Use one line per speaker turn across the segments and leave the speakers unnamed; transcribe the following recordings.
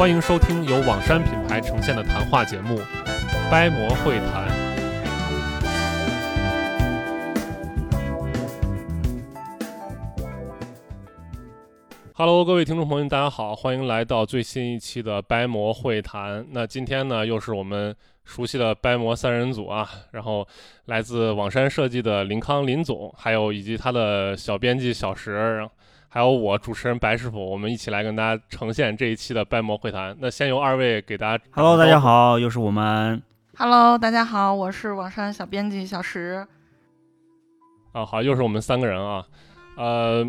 欢迎收听由网山品牌呈现的谈话节目《掰馍会谈》。Hello，各位听众朋友，大家好，欢迎来到最新一期的掰馍会谈。那今天呢，又是我们熟悉的掰馍三人组啊，然后来自网山设计的林康林总，还有以及他的小编辑小石。还有我主持人白师傅，我们一起来跟大家呈现这一期的掰馍会谈。那先由二位给大家。
Hello，大家好，又是我们。
Hello，大家好，我是网上小编辑小石。
啊，好，又是我们三个人啊。呃，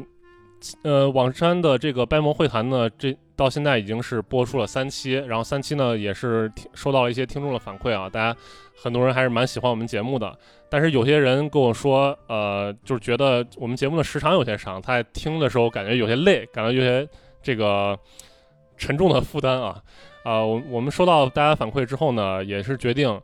呃，网山的这个掰馍会谈呢，这到现在已经是播出了三期，然后三期呢也是收到了一些听众的反馈啊，大家很多人还是蛮喜欢我们节目的。但是有些人跟我说，呃，就是觉得我们节目的时长有些长，他在听的时候感觉有些累，感觉有些这个沉重的负担啊。啊，我我们收到大家反馈之后呢，也是决定，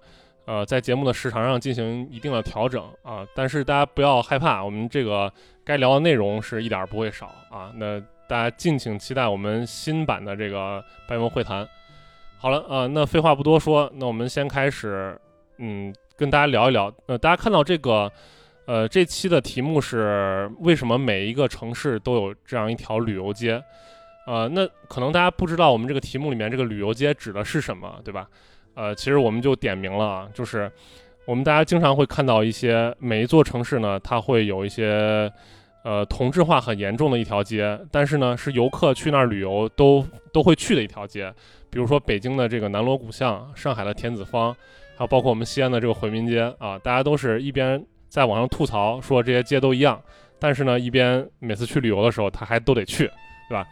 呃，在节目的时长上进行一定的调整啊。但是大家不要害怕，我们这个该聊的内容是一点不会少啊。那大家敬请期待我们新版的这个白文会谈。好了啊，那废话不多说，那我们先开始，嗯。跟大家聊一聊，呃，大家看到这个，呃，这期的题目是为什么每一个城市都有这样一条旅游街？呃，那可能大家不知道我们这个题目里面这个旅游街指的是什么，对吧？呃，其实我们就点名了啊，就是我们大家经常会看到一些每一座城市呢，它会有一些呃同质化很严重的一条街，但是呢是游客去那儿旅游都都会去的一条街，比如说北京的这个南锣鼓巷，上海的田子坊。还有包括我们西安的这个回民街啊，大家都是一边在网上吐槽说这些街都一样，但是呢，一边每次去旅游的时候他还都得去，对吧？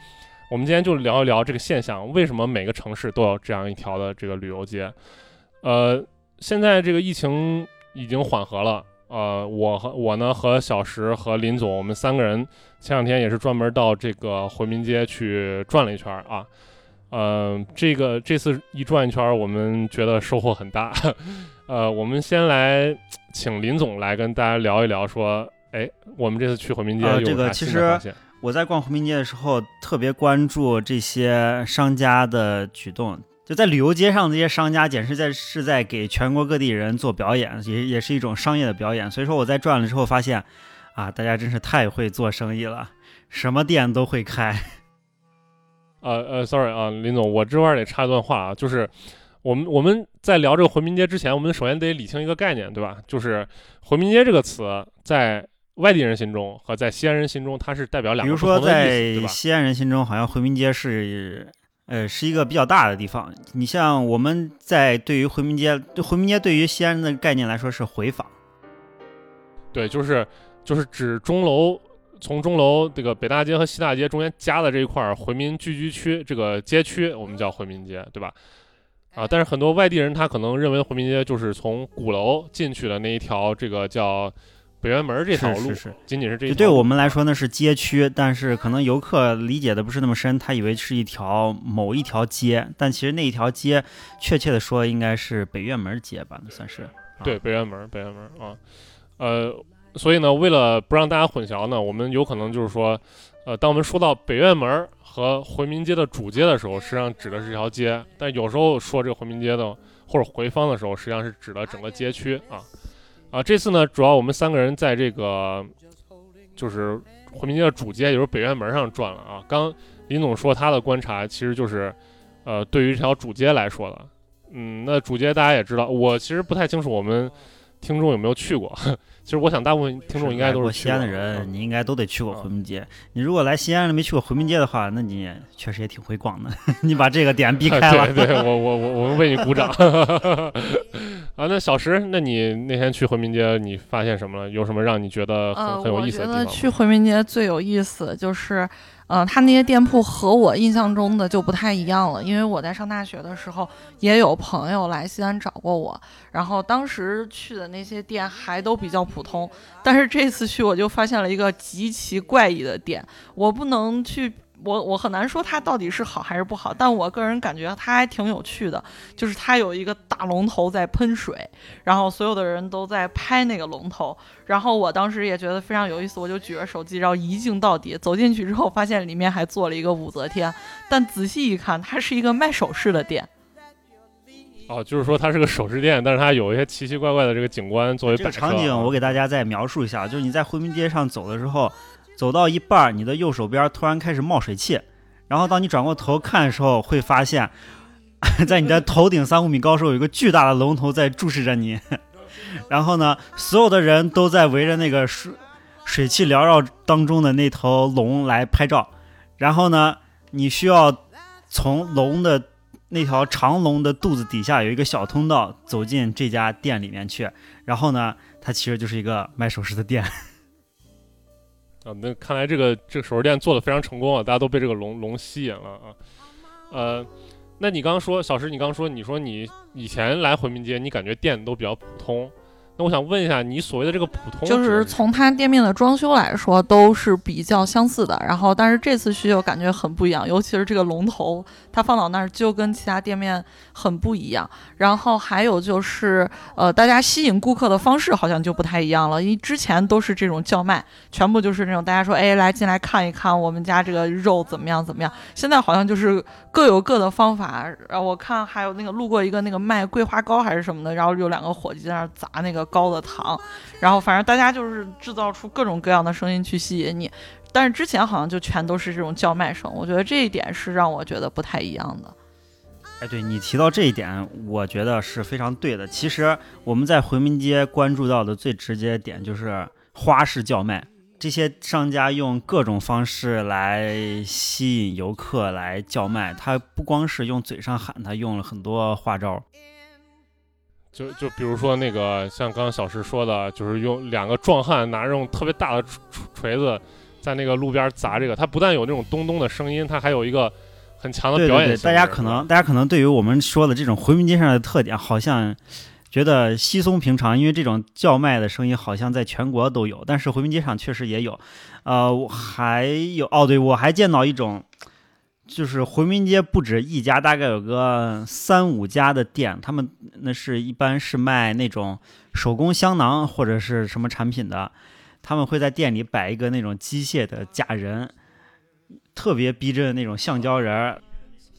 我们今天就聊一聊这个现象，为什么每个城市都有这样一条的这个旅游街？呃，现在这个疫情已经缓和了，呃，我和我呢和小石和林总，我们三个人前两天也是专门到这个回民街去转了一圈啊。嗯，这个这次一转一圈，我们觉得收获很大。呃，我们先来请林总来跟大家聊一聊，说，哎，我们这次去回民街有
啥新的
发现？
我在逛回民街的时候，特别关注这些商家的举动。就在旅游街上，这些商家简直在是在给全国各地人做表演，也也是一种商业的表演。所以说，我在转了之后发现，啊，大家真是太会做生意了，什么店都会开。
呃呃，sorry 啊，林总，我这块儿得插一段话啊，就是我们我们在聊这个回民街之前，我们首先得理清一个概念，对吧？就是回民街这个词在外地人心中和在西安人心中，它是代表两个不同的意思，
对吧？西安人心中，好像回民街是呃是一个比较大的地方。你像我们在对于回民街，回民街对于西安人的概念来说是回坊，
对，就是就是指钟楼。从钟楼这个北大街和西大街中间夹的这一块回民聚居区，这个街区我们叫回民街，对吧？啊，但是很多外地人他可能认为回民街就是从鼓楼进去的那一条这个叫北院门这条路，
是是
仅仅是这。
对我们来说那是街区，但是可能游客理解的不是那么深，他以为是一条某一条街，但其实那一条街确切的说应该是北院门街吧，那算是。
对，北院门，北院门啊，呃。所以呢，为了不让大家混淆呢，我们有可能就是说，呃，当我们说到北院门和回民街的主街的时候，实际上指的是这条街；但有时候说这个回民街的或者回坊的时候，实际上是指的整个街区啊。啊，这次呢，主要我们三个人在这个就是回民街的主街，也就是北院门上转了啊。刚林总说他的观察，其实就是，呃，对于这条主街来说的，嗯，那主街大家也知道，我其实不太清楚我们听众有没有去过。其实我想，大部分听众应该都是
西安的人，你应该都得去过回民街。你如果来西安了没去过回民街的话，那你确实也挺会逛的。你把这个点避开了，
对，我我我我们为你鼓掌。啊，那小石，那你那天去回民街，你发现什么了？有什么让你觉得很、
呃，
很有意思的地
我觉得
方吗？
去回民街最有意思就是，嗯，他那些店铺和我印象中的就不太一样了。因为我在上大学的时候，也有朋友来西安找过我，然后当时去的那些店还都比较普通，但是这次去我就发现了一个极其怪异的店，我不能去。我我很难说它到底是好还是不好，但我个人感觉它还挺有趣的，就是它有一个大龙头在喷水，然后所有的人都在拍那个龙头，然后我当时也觉得非常有意思，我就举着手机，然后一镜到底。走进去之后，发现里面还做了一个武则天，但仔细一看，它是一个卖首饰的店。
哦，就是说它是个首饰店，但是它有一些奇奇怪怪的这个景观作为
这
摆设啊。
个场景我给大家再描述一下，就是你在回民街上走的时候，走到一半儿，你的右手边突然开始冒水汽，然后当你转过头看的时候，会发现，在你的头顶三五米高处有一个巨大的龙头在注视着你，然后呢，所有的人都在围着那个水水汽缭绕当中的那头龙来拍照，然后呢，你需要从龙的那条长龙的肚子底下有一个小通道走进这家店里面去，然后呢，它其实就是一个卖首饰的店。
啊，那看来这个这个首饰店做的非常成功啊，大家都被这个龙龙吸引了啊。呃，那你刚刚说小石，你刚刚说你说你以前来回民街，你感觉店都比较普通。那我想问一下，你所谓的这个普通，
就是从它店面的装修来说，都是比较相似的。然后，但是这次去就感觉很不一样，尤其是这个龙头，它放到那儿就跟其他店面很不一样。然后还有就是，呃，大家吸引顾客的方式好像就不太一样了。因为之前都是这种叫卖，全部就是那种大家说，哎，来进来看一看我们家这个肉怎么样怎么样。现在好像就是各有各的方法。然后我看还有那个路过一个那个卖桂花糕还是什么的，然后有两个伙计在那儿砸那个糕的糖，然后反正大家就是制造出各种各样的声音去吸引你。但是之前好像就全都是这种叫卖声，我觉得这一点是让我觉得不太一样的。
哎，对你提到这一点，我觉得是非常对的。其实我们在回民街关注到的最直接点就是花式叫卖，这些商家用各种方式来吸引游客来叫卖，他不光是用嘴上喊，他用了很多花招。
就就比如说那个像刚刚小石说的，就是用两个壮汉拿着这种特别大的锤锤子在那个路边砸这个，它不但有那种咚咚的声音，它还有一个很强的
对对对，
表演性。
大家可能大家可能对于我们说的这种回民街上的特点，好像觉得稀松平常，因为这种叫卖的声音好像在全国都有，但是回民街上确实也有。呃，我还有哦，对我还见到一种，就是回民街不止一家，大概有个三五家的店，他们那是一般是卖那种手工香囊或者是什么产品的，他们会在店里摆一个那种机械的假人。特别逼真的那种橡胶人儿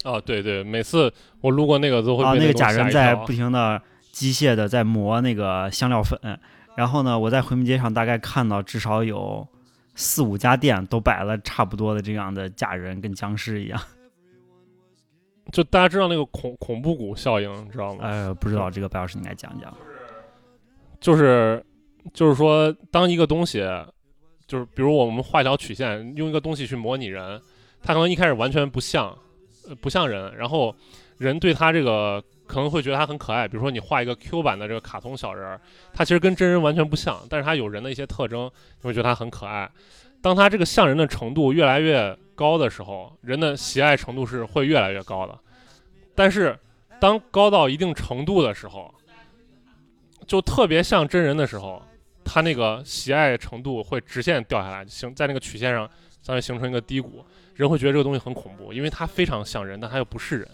哦，对对，每次我路过那个都会
啊，
被
那个假人在不停的机械的在磨那个香料粉，然后呢，我在回民街上大概看到至少有四五家店都摆了差不多的这样的假人，跟僵尸一样。
就大家知道那个恐恐怖谷效应，你知道吗？
呃，不知道这个白老师你来讲讲。
就是就是说，当一个东西，就是比如我们画一条曲线，用一个东西去模拟人，它可能一开始完全不像，呃，不像人，然后人对他这个可能会觉得他很可爱。比如说你画一个 Q 版的这个卡通小人儿，他其实跟真人完全不像，但是他有人的一些特征，你会觉得他很可爱。当他这个像人的程度越来越高的时候，人的喜爱程度是会越来越高的。但是当高到一定程度的时候，就特别像真人的时候，他那个喜爱程度会直线掉下来，形在那个曲线上，将会形成一个低谷。人会觉得这个东西很恐怖，因为它非常像人，但它又不是人。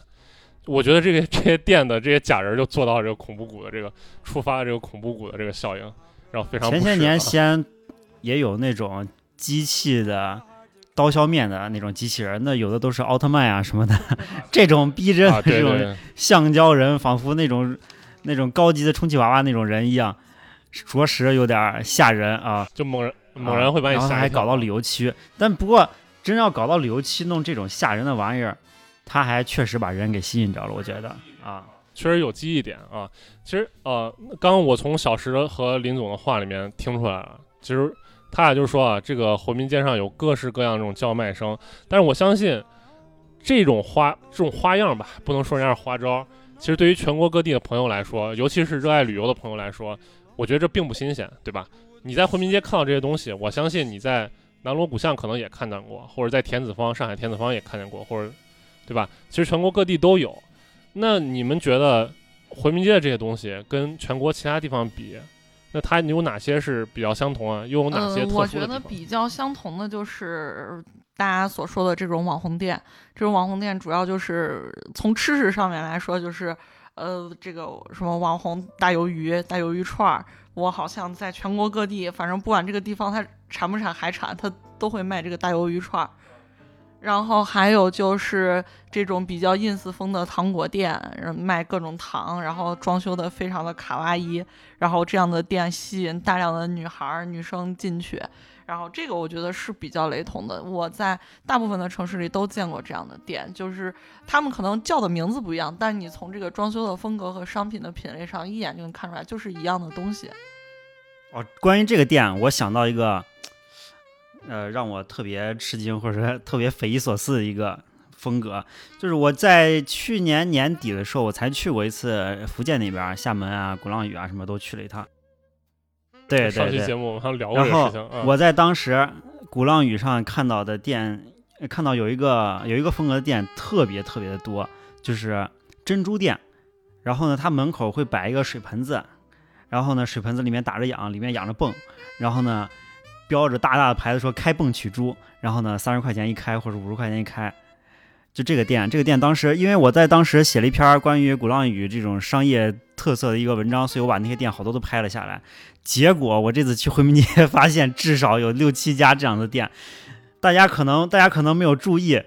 我觉得这个 这些店的这些假人就做到了这个恐怖谷的这个触发了这个恐怖谷的这个效应，然后非常不
前些年西安也有那种机器的刀削面的那种机器人，那有的都是奥特曼啊什么的，这种逼真
啊，
的这种橡胶人，仿佛那种那种高级的充气娃娃那种人一样，着实有点吓人啊。
就猛然猛然会把你
然后
吓
还搞到旅游区，但不过真要搞到旅游区弄这种吓人的玩意儿，他还确实把人给吸引着了，我觉得啊。
确实有记忆点啊。其实呃，刚刚我从小石和林总的话里面听出来了，其实他俩就是说啊，这个回民街上有各式各样这种叫卖声，但是我相信这种花这种花样吧，不能说人家是花招，其实对于全国各地的朋友来说，尤其是热爱旅游的朋友来说，我觉得这并不新鲜，对吧？你在回民街看到这些东西，我相信你在南锣鼓巷可能也看到过，或者在田子坊、上海田子坊也看见过，或者，对吧？其实全国各地都有。那你们觉得回民街的这些东西跟全国其他地方比，那它有哪些是比较相同啊？又有哪些特殊的
呃？我觉得比较相同的就是大家所说的这种网红店。这种网红店主要就是从吃食上面来说，就是呃，这个什么网红大鱿鱼、大鱿鱼串儿，我好像在全国各地，反正不管这个地方它产不产海产，它都会卖这个大鱿鱼串儿。然后还有就是这种比较 ins 风的糖果店，卖各种糖，然后装修的非常的卡哇伊，然后这样的店吸引大量的女孩女生进去，然后这个我觉得是比较雷同的。我在大部分的城市里都见过这样的店，就是他们可能叫的名字不一样，但你从这个装修的风格和商品的品类上，一眼就能看出来，就是一样的东西。
哦，关于这个店，我想到一个。呃，让我特别吃惊或者说特别匪夷所思的一个风格，就是我在去年年底的时候，我才去过一次福建那边，厦门啊、鼓浪屿啊什么都去了一趟。对对对。
上期节目我们还聊过这
个
事情。
我在当时鼓浪屿上看到的店，看到有一个有一个风格的店特别特别的多，就是珍珠店。然后呢，它门口会摆一个水盆子，然后呢，水盆子里面打着氧，里面养着泵，然后呢。标着大大的牌子说开泵取珠，然后呢三十块钱一开或者五十块钱一开，就这个店，这个店当时因为我在当时写了一篇关于鼓浪屿这种商业特色的一个文章，所以我把那些店好多都拍了下来。结果我这次去回民街 发现至少有六七家这样的店，大家可能大家可能没有注意。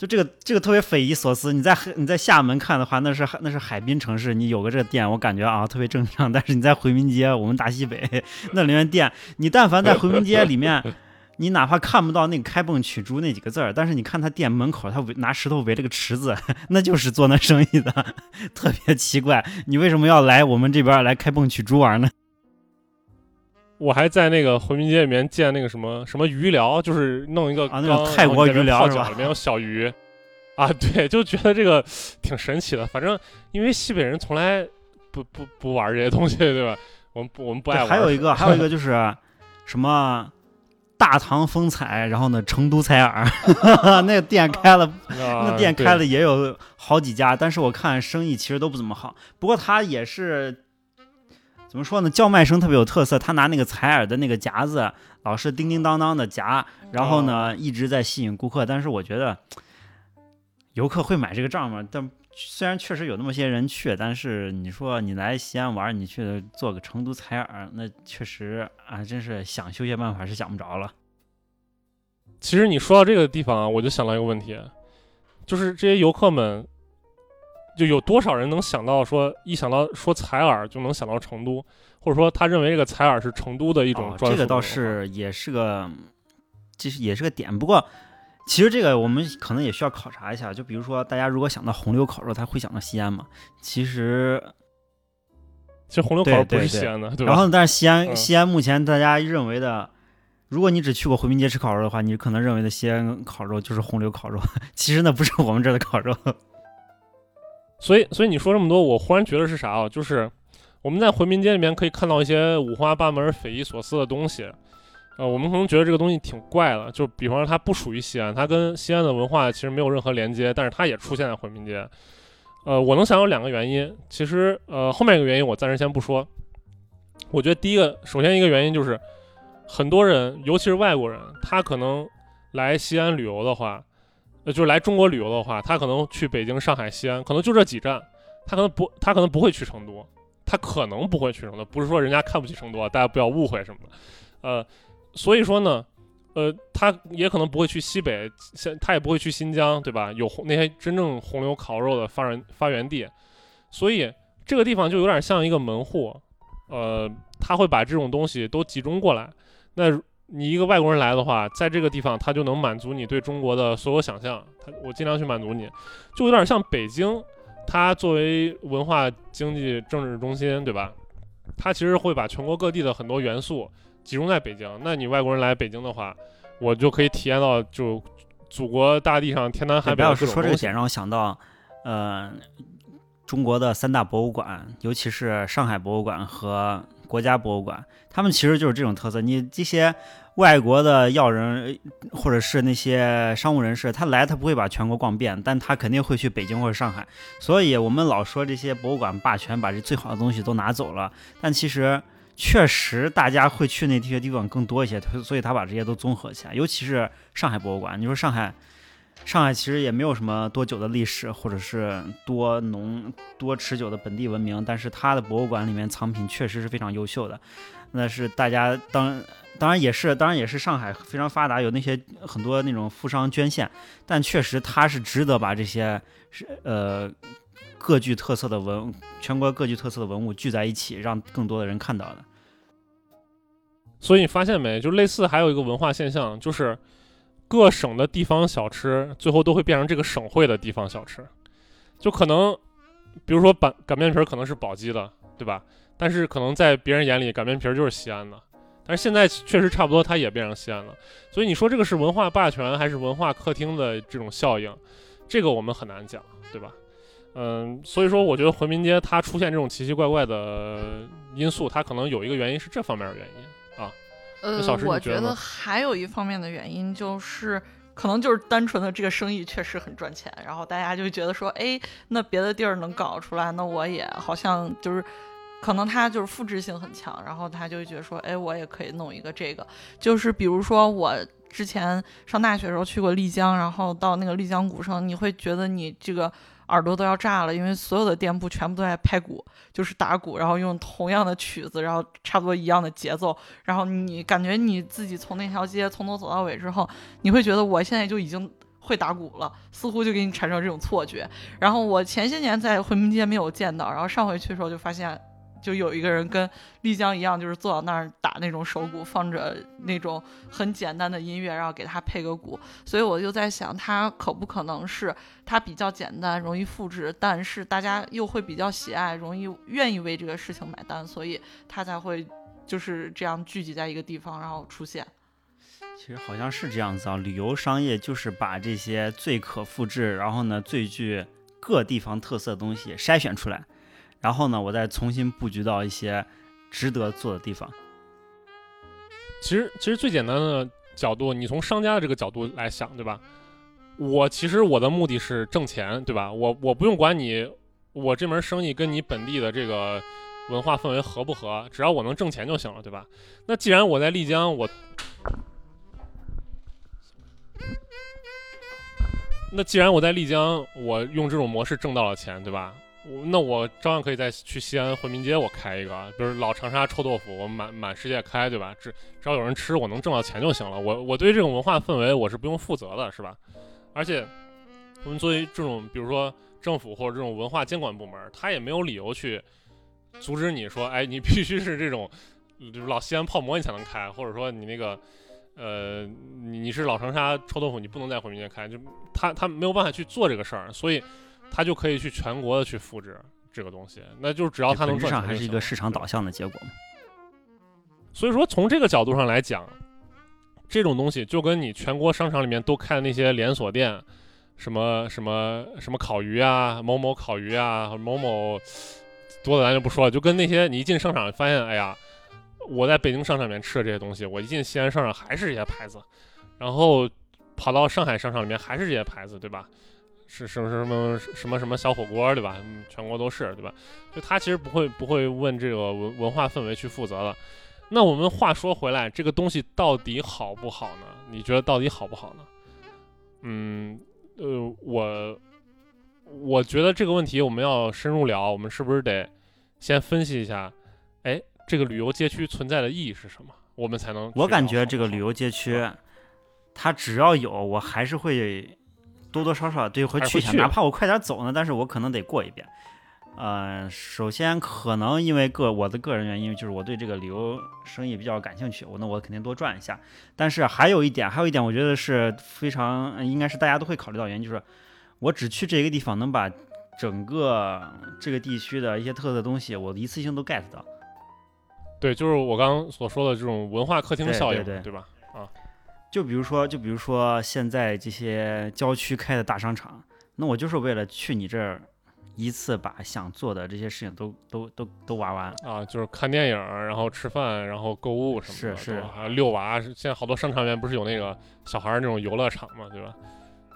就这个这个特别匪夷所思，你在你在厦门看的话，那是那是海滨城市，你有个这个店，我感觉啊特别正常。但是你在回民街，我们大西北 那里面店，你但凡在回民街里面，你哪怕看不到那个开泵取珠那几个字儿，但是你看他店门口，他围拿石头围了个池子，那就是做那生意的，特别奇怪。你为什么要来我们这边来开泵取珠玩呢？
我还在那个回民街里面见那个什么什么鱼疗，就是弄一个
啊，那种泰国鱼疗是吧？
里面有小鱼，啊，对，就觉得这个挺神奇的。反正因为西北人从来不不不玩这些东西，对吧？我们不我们不爱玩。
还有一个，还有一个就是什么大唐风采，然后呢成都采耳，那个店开了，那店开了也有好几家，但是我看生意其实都不怎么好。不过他也是。怎么说呢？叫卖声特别有特色，他拿那个采耳的那个夹子，老是叮叮当当的夹，然后呢一直在吸引顾客。但是我觉得游客会买这个账吗？但虽然确实有那么些人去，但是你说你来西安玩，你去做个成都采耳，那确实啊，真是想休闲办法是想不着了。
其实你说到这个地方啊，我就想到一个问题，就是这些游客们。就有多少人能想到说，一想到说采耳就能想到成都，或者说他认为这个采耳是成都的一种专
属。这个倒是也是个，其实也是个点。不过，其实这个我们可能也需要考察一下。就比如说，大家如果想到红柳烤肉，他会想到西安吗？其实，
其实红柳烤肉不是西安的，
对吧？然后，但是西安，西安目前大家认为的，如果你只去过回民街吃烤肉的话，你可能认为的西安烤肉就是红柳烤肉。其实那不是我们这儿的烤肉。
所以，所以你说这么多，我忽然觉得是啥啊？就是我们在回民街里面可以看到一些五花八门、匪夷所思的东西。呃，我们可能觉得这个东西挺怪的，就比方说它不属于西安，它跟西安的文化其实没有任何连接，但是它也出现在回民街。呃，我能想到两个原因，其实呃后面一个原因我暂时先不说。我觉得第一个，首先一个原因就是很多人，尤其是外国人，他可能来西安旅游的话。就是来中国旅游的话，他可能去北京、上海、西安，可能就这几站，他可能不，他可能不会去成都，他可能不会去成都，不是说人家看不起成都，大家不要误会什么的，呃，所以说呢，呃，他也可能不会去西北，他也不会去新疆，对吧？有那些真正红牛烤肉的发源发源地，所以这个地方就有点像一个门户，呃，他会把这种东西都集中过来，那。你一个外国人来的话，在这个地方他就能满足你对中国的所有想象。他我尽量去满足你，就有点像北京，它作为文化、经济、政治中心，对吧？它其实会把全国各地的很多元素集中在北京。那你外国人来北京的话，我就可以体验到就祖国大地上天南海北。不
要说这个点让我想到，呃，中国的三大博物馆，尤其是上海博物馆和国家博物馆，他们其实就是这种特色。你这些外国的要人或者是那些商务人士，他来他不会把全国逛遍，但他肯定会去北京或者上海。所以我们老说这些博物馆霸权把这最好的东西都拿走了，但其实确实大家会去那些地方更多一些，所以他把这些都综合起来。尤其是上海博物馆，你说上海。上海其实也没有什么多久的历史，或者是多浓多持久的本地文明，但是它的博物馆里面藏品确实是非常优秀的。那是大家当当然也是当然也是上海非常发达，有那些很多那种富商捐献，但确实它是值得把这些是呃各具特色的文全国各具特色的文物聚在一起，让更多的人看到的。
所以你发现没？就类似还有一个文化现象，就是。各省的地方小吃最后都会变成这个省会的地方小吃，就可能，比如说擀擀面皮可能是宝鸡的，对吧？但是可能在别人眼里擀面皮就是西安的，但是现在确实差不多，它也变成西安了。所以你说这个是文化霸权还是文化客厅的这种效应，这个我们很难讲，对吧？嗯，所以说我觉得回民街它出现这种奇奇怪怪的因素，它可能有一个原因是这方面的原因。
呃，我觉得还有一方面的原因就是，可能就是单纯的这个生意确实很赚钱，然后大家就觉得说，哎，那别的地儿能搞出来，那我也好像就是，可能他就是复制性很强，然后他就觉得说，哎，我也可以弄一个这个，就是比如说我之前上大学的时候去过丽江，然后到那个丽江古城，你会觉得你这个。耳朵都要炸了，因为所有的店铺全部都在拍鼓，就是打鼓，然后用同样的曲子，然后差不多一样的节奏，然后你感觉你自己从那条街从头走到尾之后，你会觉得我现在就已经会打鼓了，似乎就给你产生这种错觉。然后我前些年在回民街没有见到，然后上回去的时候就发现。就有一个人跟丽江一样，就是坐到那儿打那种手鼓，放着那种很简单的音乐，然后给他配个鼓。所以我就在想，他可不可能是他比较简单，容易复制，但是大家又会比较喜爱，容易愿意为这个事情买单，所以他才会就是这样聚集在一个地方，然后出现。
其实好像是这样子啊，旅游商业就是把这些最可复制，然后呢最具各地方特色的东西筛选出来。然后呢，我再重新布局到一些值得做的地方。
其实，其实最简单的角度，你从商家的这个角度来想，对吧？我其实我的目的是挣钱，对吧？我我不用管你，我这门生意跟你本地的这个文化氛围合不合，只要我能挣钱就行了，对吧？那既然我在丽江，我那既然我在丽江，我用这种模式挣到了钱，对吧？我那我照样可以再去西安回民街，我开一个，比如老长沙臭豆腐，我满满世界开，对吧？只只要有人吃，我能挣到钱就行了。我我对这种文化氛围我是不用负责的，是吧？而且我们作为这种，比如说政府或者这种文化监管部门，他也没有理由去阻止你说，哎，你必须是这种，就是老西安泡馍你才能开，或者说你那个，呃，你你是老长沙臭豆腐，你不能在回民街开，就他他没有办法去做这个事儿，所以。他就可以去全国的去复制这个东西，那就是只要他能赚
上，还是一个市场导向的结果
所以说，从这个角度上来讲，这种东西就跟你全国商场里面都开的那些连锁店，什么什么什么烤鱼啊，某某烤鱼啊，某某多的咱就不说了，就跟那些你一进商场发现，哎呀，我在北京商场里面吃的这些东西，我一进西安商场还是这些牌子，然后跑到上海商场里面还是这些牌子，对吧？是什么什么什么什么小火锅，对吧？全国都是，对吧？就他其实不会不会问这个文文化氛围去负责的。那我们话说回来，这个东西到底好不好呢？你觉得到底好不好呢？嗯，呃，我我觉得这个问题我们要深入聊，我们是不是得先分析一下？哎，这个旅游街区存在的意义是什么？我们才能？
我感觉这个旅游街区，它只要有，我还是会。多多少少对会去一下，哪怕我快点走呢，但是我可能得过一遍。呃，首先可能因为个我的个人原因，就是我对这个旅游生意比较感兴趣，我那我肯定多转一下。但是还有一点，还有一点，我觉得是非常应该是大家都会考虑到原因，就是我只去这个地方，能把整个这个地区的一些特色东西，我一次性都 get 到。
对，就是我刚刚所说的这种文化客厅效应，
对
对吧？啊。
就比如说，就比如说现在这些郊区开的大商场，那我就是为了去你这儿一次把想做的这些事情都都都都玩完。
啊，就是看电影，然后吃饭，然后购物什么的，
是是
还有遛娃。现在好多商场里面不是有那个小孩儿那种游乐场嘛，对吧？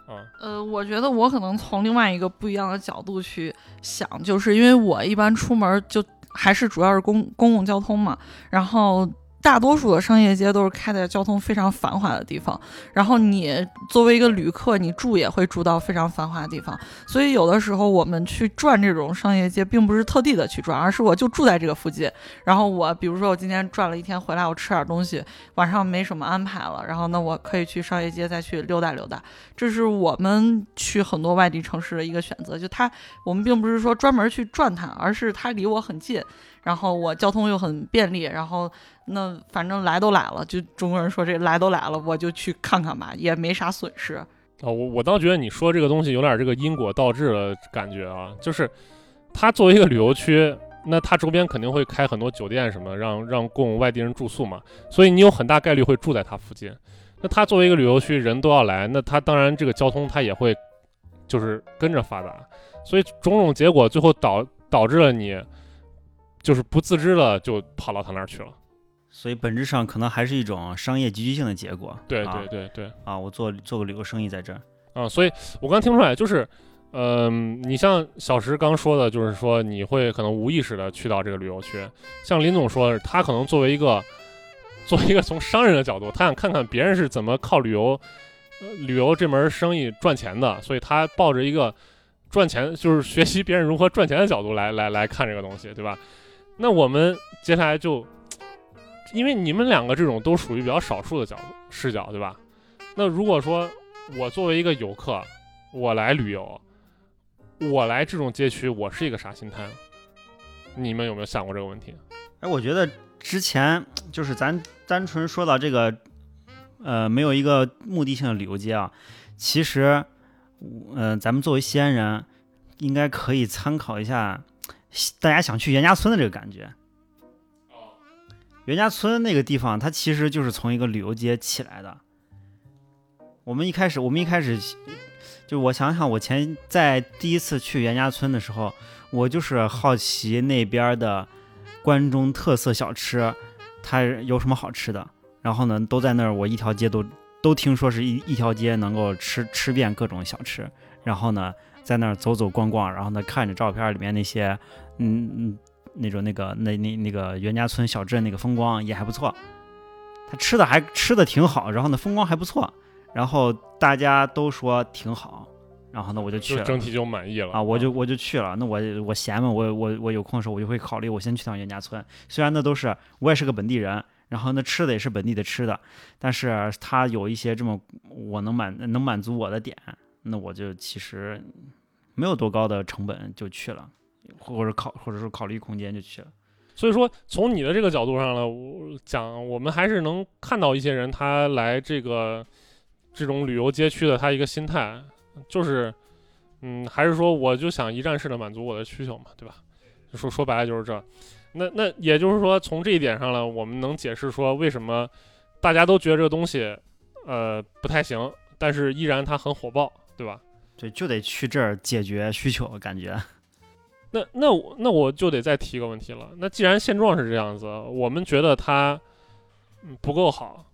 啊，
呃，我觉得我可能从另外一个不一样的角度去想，就是因为我一般出门就还是主要是公公共交通嘛，然后大多数的商业街都是开在交通非常繁华的地方，然后你作为一个旅客，你住也会住到非常繁华的地方，所以有的时候我们去转这种商业街，并不是特地的去转，而是我就住在这个附近，然后我比如说我今天转了一天回来，我吃点东西，晚上没什么安排了，然后那，我可以去商业街再去溜达溜达。这是我们去很多外地城市的一个选择。就它，我们并不是说专门去转它，而是它离我很近，然后我交通又很便利，然后那反正来都来了，就中国人说这来都来了，我就去看看吧，也没啥损失。
啊，我我倒觉得你说这个东西有点这个因果倒置的感觉啊，就是它作为一个旅游区，那它周边肯定会开很多酒店什么，让让供外地人住宿嘛，所以你有很大概率会住在它附近。那它作为一个旅游区，人都要来，那它当然这个交通它也会就是跟着发达，所以种种结果最后导导致了你就是不自知的就跑到他那儿去了。
所以本质上可能还是一种商业集聚性的结果。
对
啊
对对对。
啊，我做做个旅游生意在这儿。
啊，所以我刚听出来，就是，嗯、你像小石刚说的，就是说你会可能无意识的去到这个旅游区，像林总说的，他可能作为一个作为一个从商人的角度，他想看看别人是怎么靠旅游、呃、旅游这门生意赚钱的，所以他抱着一个赚钱，就是学习别人如何赚钱的角度来来来看这个东西，对吧？那我们接下来就，因为你们两个这种都属于比较少数的角度视角，对吧？那如果说我作为一个游客，我来旅游，我来这种街区，我是一个啥心态？你们有没有想过这个问题？
哎，我觉得之前就是咱单纯说到这个，呃，没有一个目的性的旅游街啊，其实，呃，咱们作为西安人，应该可以参考一下大家想去袁家村的这个感觉。袁家村那个地方，它其实就是从一个旅游街起来的。我们一开始，我们一开始，就我想想，我前在第一次去袁家村的时候，我就是好奇那边的关中特色小吃，它有什么好吃的。然后呢，都在那儿，我一条街都都听说是一一条街能够吃吃遍各种小吃。然后呢，在那儿走走逛逛，然后呢，看着照片里面那些，嗯嗯，那种那个那那那个袁家村小镇那个风光也还不错。他吃的还吃的挺好，然后呢，风光还不错，然后大家都说挺好，然后呢，我就去了。
就整体就满意了
啊，我就我就去了。那我我闲嘛，我我我有空的时候，我就会考虑我先去趟袁家村。虽然那都是我也是个本地人，然后那吃的也是本地的吃的，但是它有一些这么我能满能满足我的点，那我就其实没有多高的成本就去了，或者考或者说考虑空间就去了。
所以说，从你的这个角度上呢，我讲我们还是能看到一些人他来这个这种旅游街区的他一个心态，就是，嗯，还是说我就想一站式的满足我的需求嘛，对吧？就说说白了就是这。那那也就是说，从这一点上呢，我们能解释说为什么大家都觉得这个东西，呃，不太行，但是依然它很火爆，对吧？
对，就得去这儿解决需求，感觉。
那那我那我就得再提一个问题了。那既然现状是这样子，我们觉得它嗯不够好，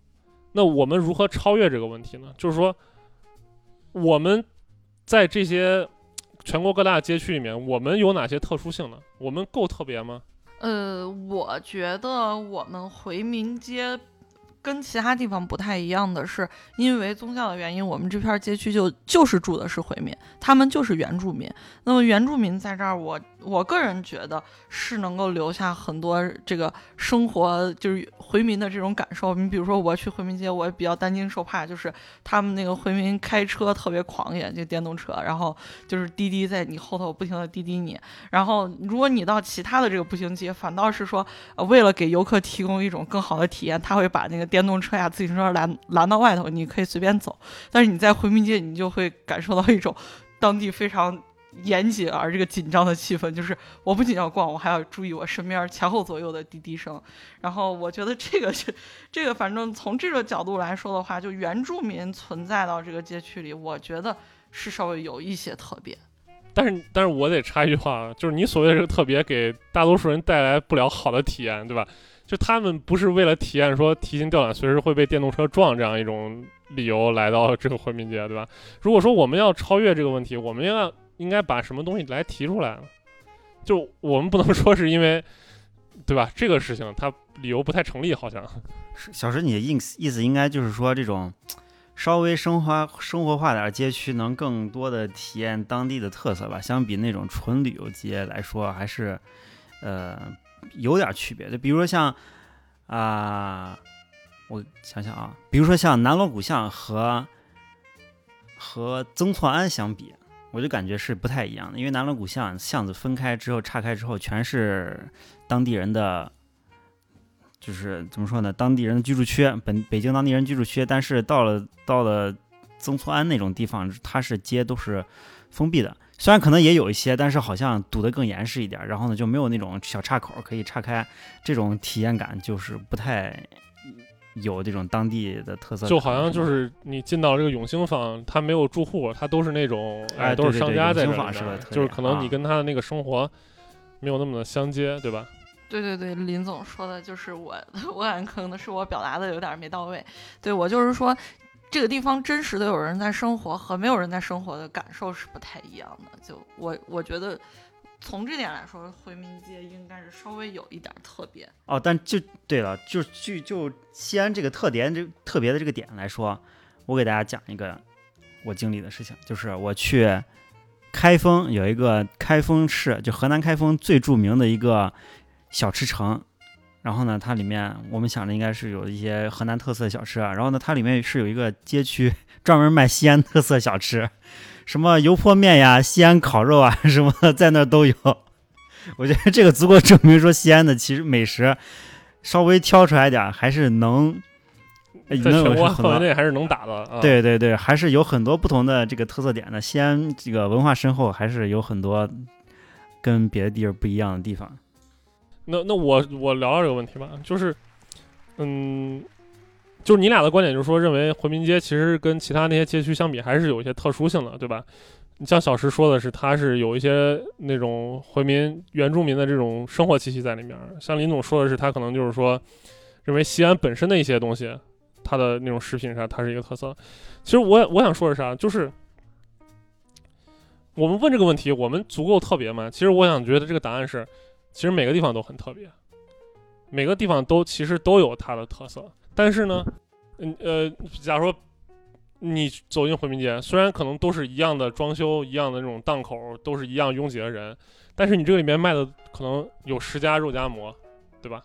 那我们如何超越这个问题呢？就是说，我们在这些全国各大街区里面，我们有哪些特殊性呢？我们够特别吗？
呃，我觉得我们回民街跟其他地方不太一样的是，因为宗教的原因，我们这片街区就就是住的是回民，他们就是原住民。那么原住民在这儿，我我个人觉得是能够留下很多这个生活，就是回民的这种感受。你比如说我去回民街，我也比较担惊受怕，就是他们那个回民开车特别狂野，就电动车，然后就是滴滴在你后头不停的滴滴你。然后如果你到其他的这个步行街，反倒是说，为了给游客提供一种更好的体验，他会把那个电动车呀、自行车拦拦到外头，你可以随便走。但是你在回民街，你就会感受到一种当地非常严谨而这个紧张的气氛，就是我不仅要逛，我还要注意我身边前后左右的滴滴声。然后我觉得这个是 这个，反正从这个角度来说的话，就原住民存在到这个街区里，我觉得是稍微有一些特别。
但是但是我得插一句话，就是你所谓的这个特别，给大多数人带来不了好的体验，对吧？就他们不是为了体验说提心吊胆，随时会被电动车撞这样一种理由来到这个回民街，对吧？如果说我们要超越这个问题，我们要应该把什么东西来提出来呢？就我们不能说是因为，对吧？这个事情它理由不太成立，好像。
是小石，你的意思意思应该就是说，这种稍微生活生活化点儿街区，能更多的体验当地的特色吧？相比那种纯旅游街来说，还是呃有点区别。就比如说像啊、我想想啊，比如说像南锣鼓巷和和曾厝垵相比，我就感觉是不太一样的。因为南锣鼓巷巷子分开之后、岔开之后，全是当地人的。就是怎么说呢？当地人的居住区，本北京当地人居住区，但是到了到了曾厝垵那种地方，它是街都是封闭的，虽然可能也有一些，但是好像堵得更严实一点。然后呢，就没有那种小岔口可以岔开，这种体验感就是不太有这种当地的特色。
就好像就是你进到这个永兴坊，它没有住户，它都是那种
哎
都是商家在这就是可能你跟他的那个生活没有那么的相接，对吧？
对对对，林总说的就是我，我感觉可能是我表达的有点没到位。对我就是说，这个地方真实的有人在生活和没有人在生活的感受是不太一样的。就我我觉得从这点来说，回民街应该是稍微有一点特别。
哦，但就对了，就就就西安这个特点，这特别的这个点来说，我给大家讲一个我经历的事情，就是我去开封有一个开封市，就河南开封最著名的一个小吃城。然后呢，它里面我们想着应该是有一些河南特色小吃啊。然后呢，它里面是有一个街区专门卖西安特色小吃，什么油泼面呀、西安烤肉啊 什么的，在那儿都有。我觉得这个足够证明说西安的其实美食稍微挑出来点儿，还是能呃
在
能有
全国
很多。
范围内还是能打的啊。，
对对对，还是有很多不同的这个特色点的。西安这个文化深厚，还是有很多跟别的地儿不一样的地方。
那那我我聊聊这个问题吧，就是，嗯，就是你俩的观点就是说，认为回民街其实跟其他那些街区相比，还是有一些特殊性的，对吧？你像小石说的是，它是有一些那种回民原住民的这种生活气息在里面。像林总说的是，他可能就是说，认为西安本身的一些东西，它的那种食品上，它是一个特色。其实我我想说的是啥，就是我们问这个问题，我们足够特别吗？其实我想觉得这个答案是，其实每个地方都很特别，每个地方都其实都有它的特色。但是呢，嗯呃，假如说你走进回民街，虽然可能都是一样的装修，一样的那种档口，都是一样拥挤的人，但是你这里面卖的可能有十家肉夹馍，对吧？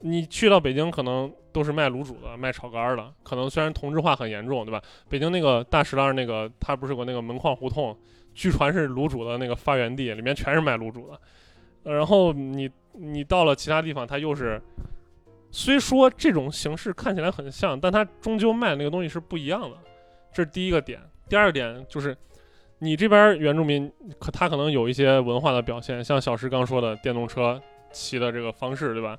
你去到北京，可能都是卖卤煮的，卖炒肝的，可能虽然同质化很严重，对吧？北京那个大石栏那个，它不是有个那个门框胡同，据传是卤煮的那个发源地，里面全是卖卤煮的。然后你你到了其他地方，它又是，虽说这种形式看起来很像，但它终究卖那个东西是不一样的，这是第一个点。第二点就是，你这边原住民可他可能有一些文化的表现，像小石刚说的电动车骑的这个方式，对吧？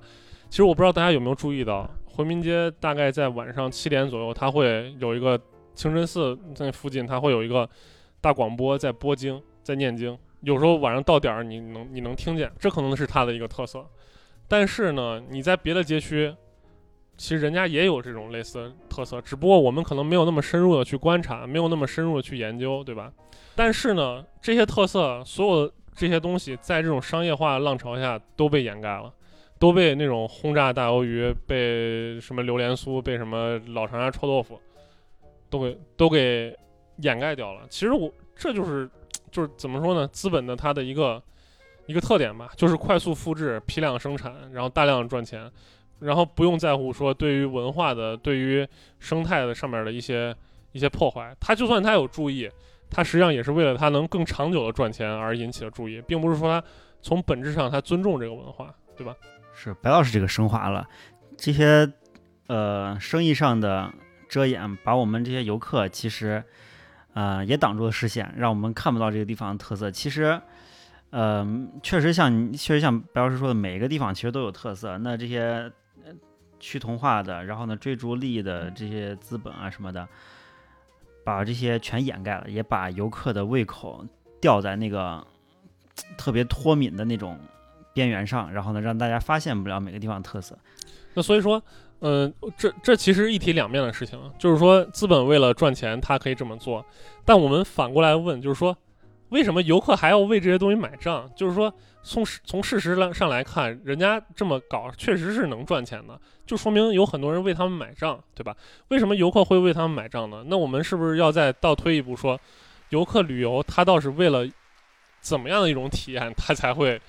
其实我不知道大家有没有注意到，回民街大概在晚上七点左右，它会有一个清真寺在附近，它会有一个大广播在播经，在念经。有时候晚上到点儿，你能你能听见，这可能是它的一个特色。但是呢，你在别的街区，其实人家也有这种类似的特色，只不过我们可能没有那么深入的去观察，没有那么深入的去研究，对吧？但是呢，这些特色，所有这些东西，在这种商业化浪潮下都被掩盖了，都被那种轰炸大鱿鱼、被什么榴莲酥、被什么老长沙臭豆腐，都给都给掩盖掉了。其实我这就是就是怎么说呢？资本的它的一个一个特点吧，就是快速复制、批量生产，然后大量赚钱，然后不用在乎说对于文化的、对于生态的上面的一些一些破坏。它就算它有注意，它实际上也是为了它能更长久的赚钱而引起的注意，并不是说它从本质上它尊重这个文化，对吧？
是白老师这个升华了这些呃生意上的遮掩，把我们这些游客其实呃也挡住了视线，让我们看不到这个地方的特色。其实。呃，确实像你，确实像白老师说的，每一个地方其实都有特色。那这些呃趋同化的，然后呢追逐利益的这些资本啊什么的，把这些全掩盖了，也把游客的胃口吊在那个特别脱敏的那种边缘上，然后呢，让大家发现不了每个地方的特色。
那所以说，嗯、这这其实一体两面的事情，就是说资本为了赚钱，它可以这么做，但我们反过来问，就是说，为什么游客还要为这些东西买账？就是说，从从事实上上来看，人家这么搞确实是能赚钱的，就说明有很多人为他们买账，对吧？为什么游客会为他们买账呢？那我们是不是要再倒推一步说，游客旅游他倒是为了怎么样的一种体验，他才会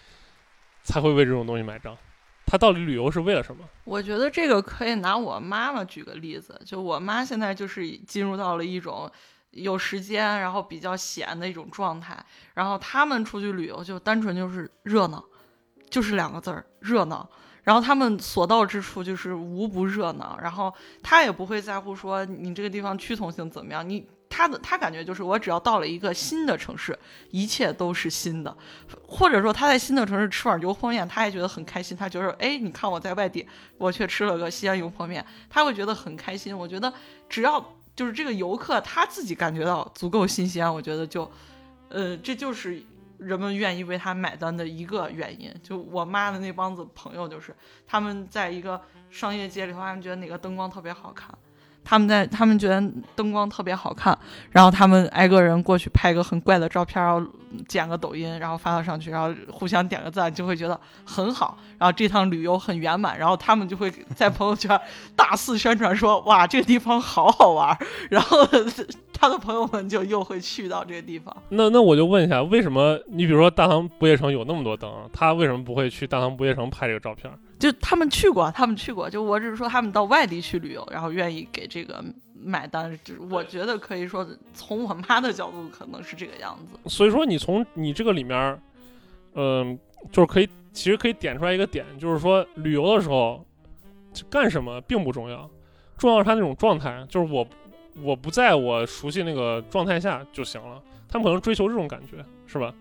才会为这种东西买账？他到底旅游是为了什么？
我觉得这个可以拿我妈妈举个例子，就我妈现在就是进入到了一种有时间，然后比较闲的一种状态，然后他们出去旅游就单纯就是热闹，就是两个字儿热闹。然后他们所到之处就是无不热闹，然后他也不会在乎说你这个地方趋同性怎么样，你他的他感觉就是我只要到了一个新的城市，一切都是新的，或者说他在新的城市吃碗油泼面，他也觉得很开心，他觉得哎，你看我在外地，我却吃了个西安油泼面，他会觉得很开心。我觉得只要就是这个游客他自己感觉到足够新鲜，我觉得就，呃，这就是人们愿意为他买单的一个原因。就我妈的那帮子朋友，就是他们在一个商业街里头，他们觉得哪个灯光特别好看。他们在，他们觉得灯光特别好看，然后他们挨个人过去拍个很怪的照片，然后剪个抖音，然后发到上去，然后互相点个赞，就会觉得很好。然后这趟旅游很圆满，然后他们就会在朋友圈大肆宣传说：“哇，这个地方好好玩。”然后他的朋友们就又会去到这个地方。
那那我就问一下，为什么你比如说大唐不夜城有那么多灯，他为什么不会去大唐不夜城拍这个照片？
就他们去过，他们去过。就我只是说他们到外地去旅游，然后愿意给这个买单。就是我觉得可以说，从我妈的角度可能是这个样子。
所以说你从你这个里面，嗯、就是可以其实可以点出来一个点，就是说旅游的时候干什么并不重要，重要是他那种状态，就是我我不在我熟悉那个状态下就行了。他们可能追求这种感觉，是吧？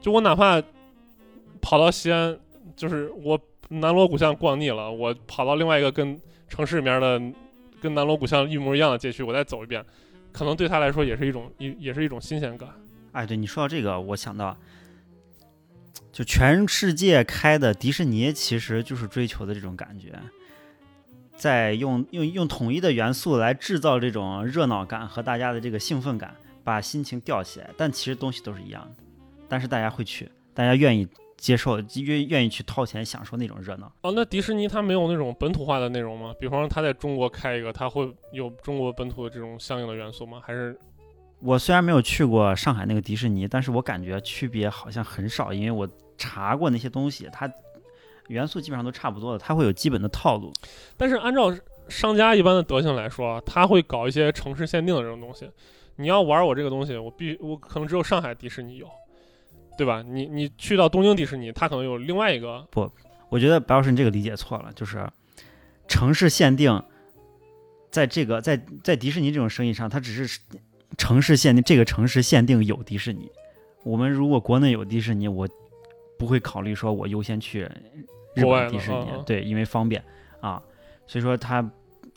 就我哪怕跑到西安，就是我南锣鼓巷逛腻了，我跑到另外一个跟城市里面的跟南锣鼓巷一模一样的街区，我再走一遍，可能对他来说也是一种一也是一种新鲜感。
哎，对你说到这个，我想到，就全世界开的迪士尼，其实就是追求的这种感觉，在用用用统一的元素来制造这种热闹感和大家的这个兴奋感，把心情吊起来。但其实东西都是一样的，但是大家会去，大家愿意接受，愿愿意去掏钱享受那种热闹。
哦，那迪士尼它没有那种本土化的内容吗？比方说它在中国开一个，它会有中国本土的这种相应的元素吗？还是
我虽然没有去过上海那个迪士尼，但是我感觉区别好像很少，因为我查过那些东西，它元素基本上都差不多的，它会有基本的套路。
但是按照商家一般的德行来说，他会搞一些城市限定的这种东西。你要玩我这个东西，我必我可能只有上海迪士尼有，对吧？你你去到东京迪士尼，它可能有另外一个不
我觉得白老师你这个理解错了，就是城市限定，在这个在在迪士尼这种生意上，它只是城市限定，这个城市限定有迪士尼。我们如果国内有迪士尼，我不会考虑说我优先去日本迪士尼对，因为方便啊。所以说它，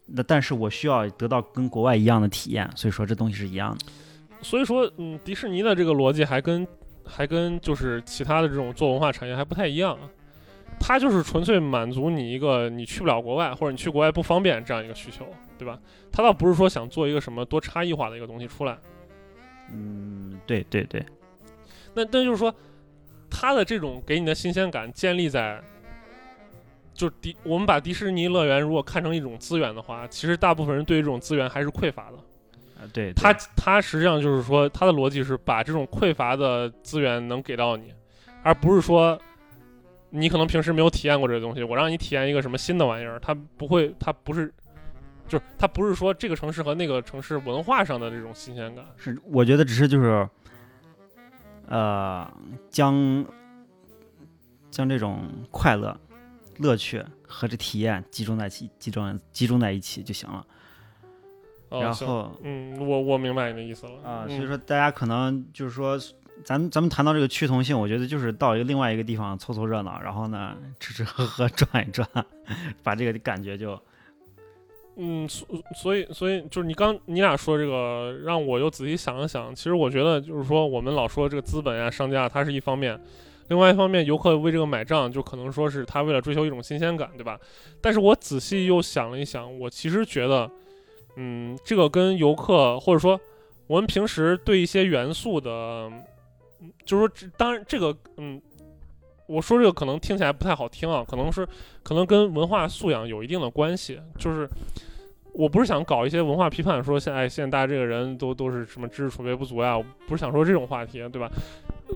那但是我需要得到跟国外一样的体验，所以说这东西是一样的。
所以说，嗯，迪士尼的这个逻辑还跟还跟就是其他的这种做文化产业还不太一样啊。它就是纯粹满足你一个你去不了国外或者你去国外不方便这样一个需求，对吧？它倒不是说想做一个什么多差异化的一个东西出来。
嗯，对对对，
那那就是说，它的这种给你的新鲜感建立在，就是迪我们把迪士尼乐园如果看成一种资源的话，其实大部分人对于这种资源还是匮乏的。
啊对，对
它它实际上就是说，他的逻辑是把这种匮乏的资源能给到你，而不是说你可能平时没有体验过这个东西，我让你体验一个什么新的玩意儿，它不会，他不是，就是他不是说这个城市和那个城市文化上的这种新鲜感。
是，我觉得只是就是，呃，将将这种快乐、乐趣和这体验集中在一起，集中集中在一起就行了。
哦
然后
嗯，我我明白你的意思了
啊、
嗯
所以说大家可能就是说，咱咱们谈到这个趋同性，我觉得就是到一个另外一个地方凑凑热闹，然后呢吃吃喝喝转一转，把这个感觉就
嗯，所所以所以就是你刚你俩说这个，让我又仔细想了想，其实我觉得就是说我们老说这个资本呀、商家，它是一方面，另外一方面游客为这个买账，就可能说是他为了追求一种新鲜感，对吧？但是我仔细又想了一想，我其实觉得，嗯，这个跟游客或者说我们平时对一些元素的，嗯就是说，当然这个，嗯。我说这个可能听起来不太好听啊，可能是可能跟文化素养有一定的关系。就是我不是想搞一些文化批判，说现在现在大家这个人都都是什么知识储备不足呀，不是想说这种话题，对吧？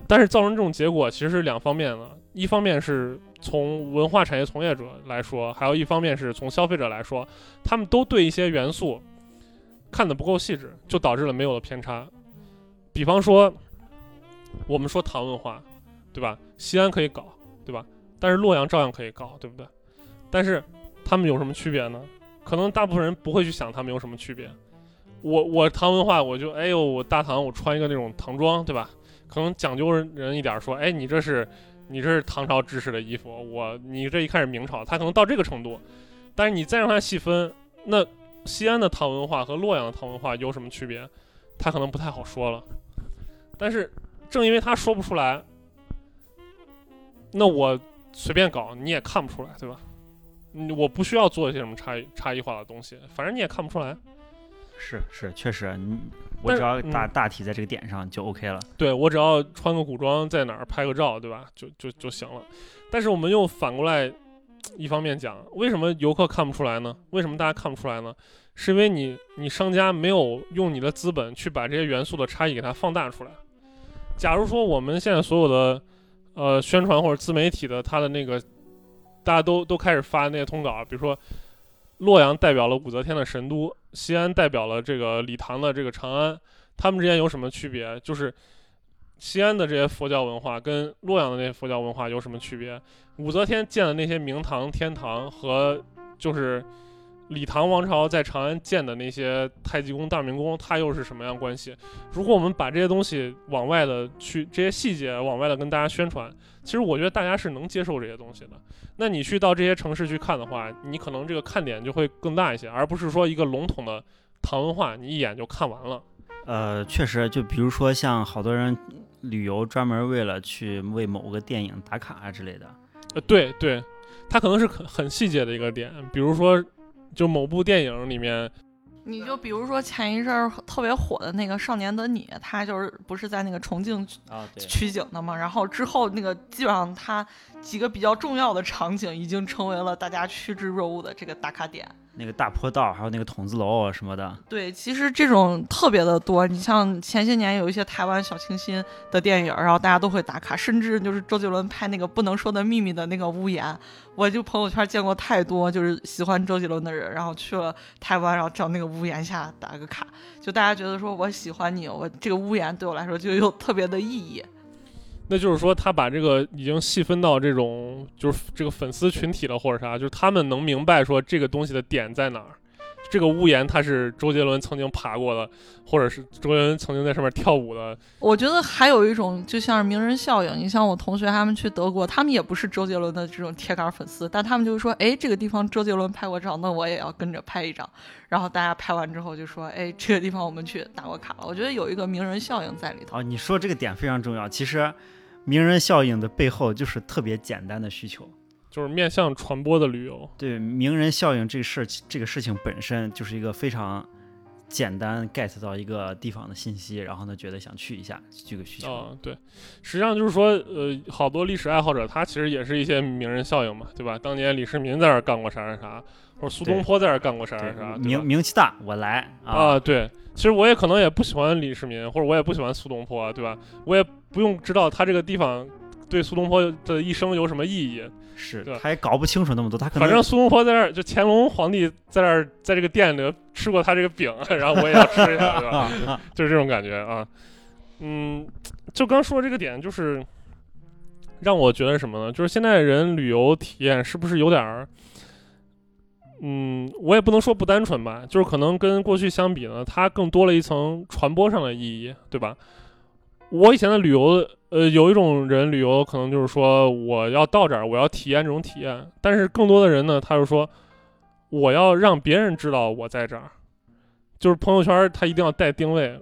但是造成这种结果其实是两方面的，一方面是从文化产业从业者来说，还有一方面是从消费者来说，他们都对一些元素看得不够细致，就导致了没有了偏差。比方说，我们说唐文化。对吧？西安可以搞，对吧？但是洛阳照样可以搞，对不对？但是他们有什么区别呢？可能大部分人不会去想他们有什么区别。我我唐文化，我就哎呦，我大唐我穿一个那种唐装，对吧？可能讲究人一点说，哎，你这是你这是唐朝制式的衣服，我你这一看是明朝，他可能到这个程度。但是你再让他细分，那西安的唐文化和洛阳的唐文化有什么区别？他可能不太好说了。但是正因为他说不出来。那我随便搞，你也看不出来，对吧？嗯，我不需要做一些什么差异差异化的东西，反正你也看不出来。
是是，确实，你我只要大大体在这个点上就 OK 了。
对我只要穿个古装在哪儿拍个照，对吧？就就就行了。但是我们又反过来一方面讲，为什么游客看不出来呢？为什么大家看不出来呢？是因为你你商家没有用你的资本去把这些元素的差异给它放大出来。假如说我们现在所有的。呃，宣传或者自媒体的，他的那个，大家都都开始发那些通稿，比如说，洛阳代表了武则天的神都，西安代表了这个李唐的这个长安，他们之间有什么区别？就是西安的这些佛教文化跟洛阳的那些佛教文化有什么区别？武则天建的那些明堂、天堂和就是。李唐王朝在长安建的那些太极宫、大明宫，它又是什么样关系？如果我们把这些东西往外的去，这些细节往外的跟大家宣传，其实我觉得大家是能接受这些东西的。那你去到这些城市去看的话，你可能这个看点就会更大一些，而不是说一个笼统的唐文化，你一眼就看完了。
呃，确实，就比如说像好多人旅游专门为了去为某个电影打卡啊之类的。
呃，对对，它可能是很很细节的一个点，比如说。就某部电影里面，
你就比如说前一阵儿特别火的那个《少年的你》，他就是不是在那个重庆取景的嘛？然后之后那个基本上他几个比较重要的场景已经成为了大家趋之若鹜的这个打卡点。
那个大坡道，还有那个筒子楼什么的。
对，其实这种特别的多。你像前些年有一些台湾小清新的电影，然后大家都会打卡，甚至就是周杰伦拍那个《不能说的秘密》的那个屋檐，我就朋友圈见过太多，就是喜欢周杰伦的人，然后去了台湾，然后找那个屋檐下打个卡，就大家觉得说我喜欢你，我这个屋檐对我来说就有特别的意义。
那就是说，他把这个已经细分到这种，就是这个粉丝群体了，或者啥，就是他们能明白说这个东西的点在哪儿。这个屋檐它是周杰伦曾经爬过的，或者是周杰伦曾经在上面跳舞的。
我觉得还有一种就像是名人效应，你像我同学他们去德国，他们也不是周杰伦的这种铁杆粉丝，但他们就说，哎，这个地方周杰伦拍过照，那我也要跟着拍一张。然后大家拍完之后就说，哎，这个地方我们去打过卡了。我觉得有一个名人效应在里头。
哦，你说这个点非常重要。其实，名人效应的背后就是特别简单的需求。
就是面向传播的旅游，
对名人效应这个事，这个事情本身就是一个非常简单 get 到一个地方的信息，然后呢，觉得想去一下这个需求。
啊，对，实际上就是说，呃，好多历史爱好者他其实也是一些名人效应嘛，对吧？当年李世民在这儿干过啥啥啥，或者苏东坡在这儿干过啥啥啥，
名名气大，我来
啊。对，其实我也可能也不喜欢李世民，或者我也不喜欢苏东坡，对吧？我也不用知道他这个地方对苏东坡的一生有什么意义。
是，他也搞不清楚那么多，他可
能反正苏东坡在那儿，就乾隆皇帝在那儿，在这个店里吃过他这个饼，然后我也要吃一下，对吧？就是这种感觉啊。嗯，就刚说这个点，就是让我觉得什么呢？就是现在人旅游体验是不是有点儿，嗯，我也不能说不单纯吧，就是可能跟过去相比呢，它更多了一层传播上的意义，对吧？我以前的旅游。呃，有一种人旅游可能就是说，我要到这儿，我要体验这种体验。但是更多的人呢，他就说，我要让别人知道我在这儿，就是朋友圈他一定要带定位，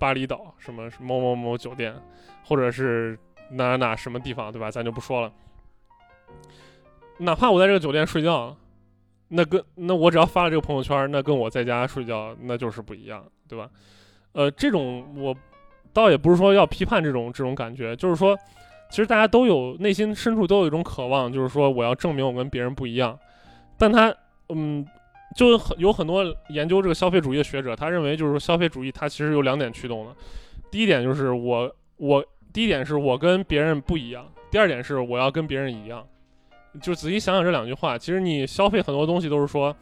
巴厘岛什么某某某酒店，或者是哪哪哪什么地方，对吧？咱就不说了。哪怕我在这个酒店睡觉，那跟那我只要发了这个朋友圈，那跟我在家睡觉那就是不一样，对吧？呃，这种我倒也不是说要批判这种这种感觉，就是说，其实大家都有内心深处都有一种渴望，就是说我要证明我跟别人不一样。但他嗯，就很有很多研究这个消费主义的学者，他认为就是说消费主义它其实有两点驱动的，第一点就是我我第一点是我跟别人不一样，第二点是我要跟别人一样。就仔细想想这两句话，其实你消费很多东西都是说，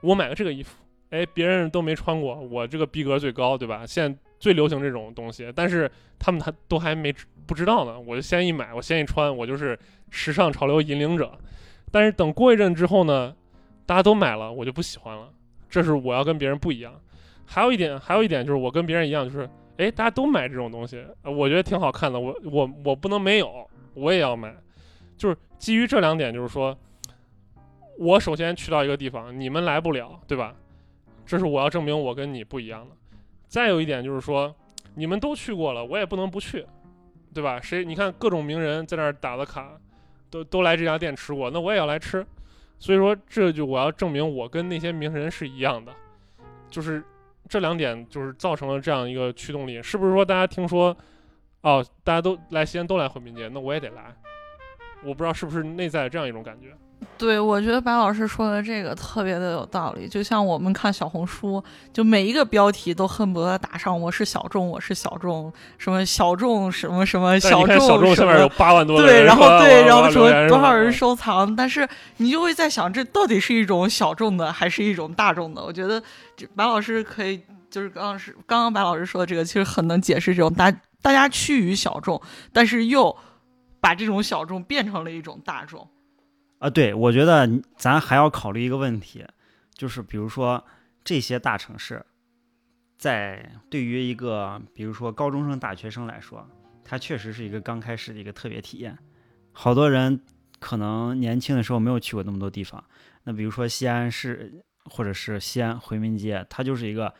我买个这个衣服，哎，别人都没穿过，我这个逼格最高，对吧？现在最流行这种东西，但是他们还都还没不知道呢，我就先一买，我先一穿，我就是时尚潮流引领者。但是等过一阵之后呢，大家都买了，我就不喜欢了。这是我要跟别人不一样。还有一点，还有一点就是我跟别人一样，就是哎，大家都买这种东西，我觉得挺好看的，我我我不能没有，我也要买。就是基于这两点，就是说，我首先去到一个地方，你们来不了，对吧？这是我要证明我跟你不一样的。再有一点就是说，你们都去过了，我也不能不去，对吧？谁你看各种名人在那儿打的卡，都都来这家店吃过，那我也要来吃。所以说，这就我要证明我跟那些名人是一样的。就是这两点，就是造成了这样一个驱动力。是不是说大家听说，哦，大家都来西安都来回民街，那我也得来。我不知道是不是内在这样一种感觉。
对，我觉得白老师说的这个特别的有道理。就像我们看小红书，就每一个标题都恨不得打上“我是小众，我是小众”，什么小众什么什么
小
众，
小众下面有八万多
对，然后对，然后
什么
多少人收藏，但是你就会在想，这到底是一种小众的，还是一种大众的？我觉得白老师可以，就是刚刚是刚刚白老师说的这个，其实很能解释这种大大家趋于小众，但是又。把这种小众变成了一种大众，
啊，对，我觉得咱还要考虑一个问题，就是比如说这些大城市，在对于一个比如说高中生、大学生来说，它确实是一个刚开始的一个特别体验。好多人可能年轻的时候没有去过那么多地方，那比如说西安市或者是西安回民街，它就是一个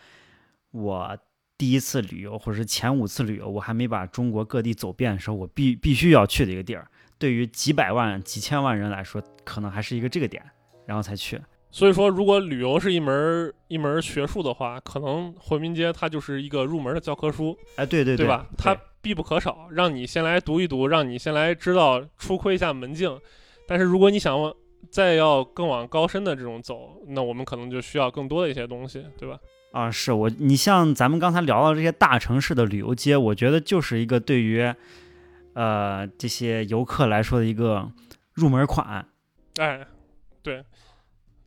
我。第一次旅游，或者是前五次旅游，我还没把中国各地走遍的时候，我必必须要去的一个地儿。对于几百万、几千万人来说，可能还是一个这个点，然后才去。
所以说，如果旅游是一门一门学术的话，可能回民街它就是一个入门的教科书。
哎，对对
对吧？它必不可少，让你先来读一读，让你先来知道初窥一下门径。但是如果你想再要更往高深的这种走，那我们可能就需要更多的一些东西，对吧？
啊，是我，你像咱们刚才聊到这些大城市的旅游街，我觉得就是一个对于，呃，这些游客来说的一个入门款。
哎，对，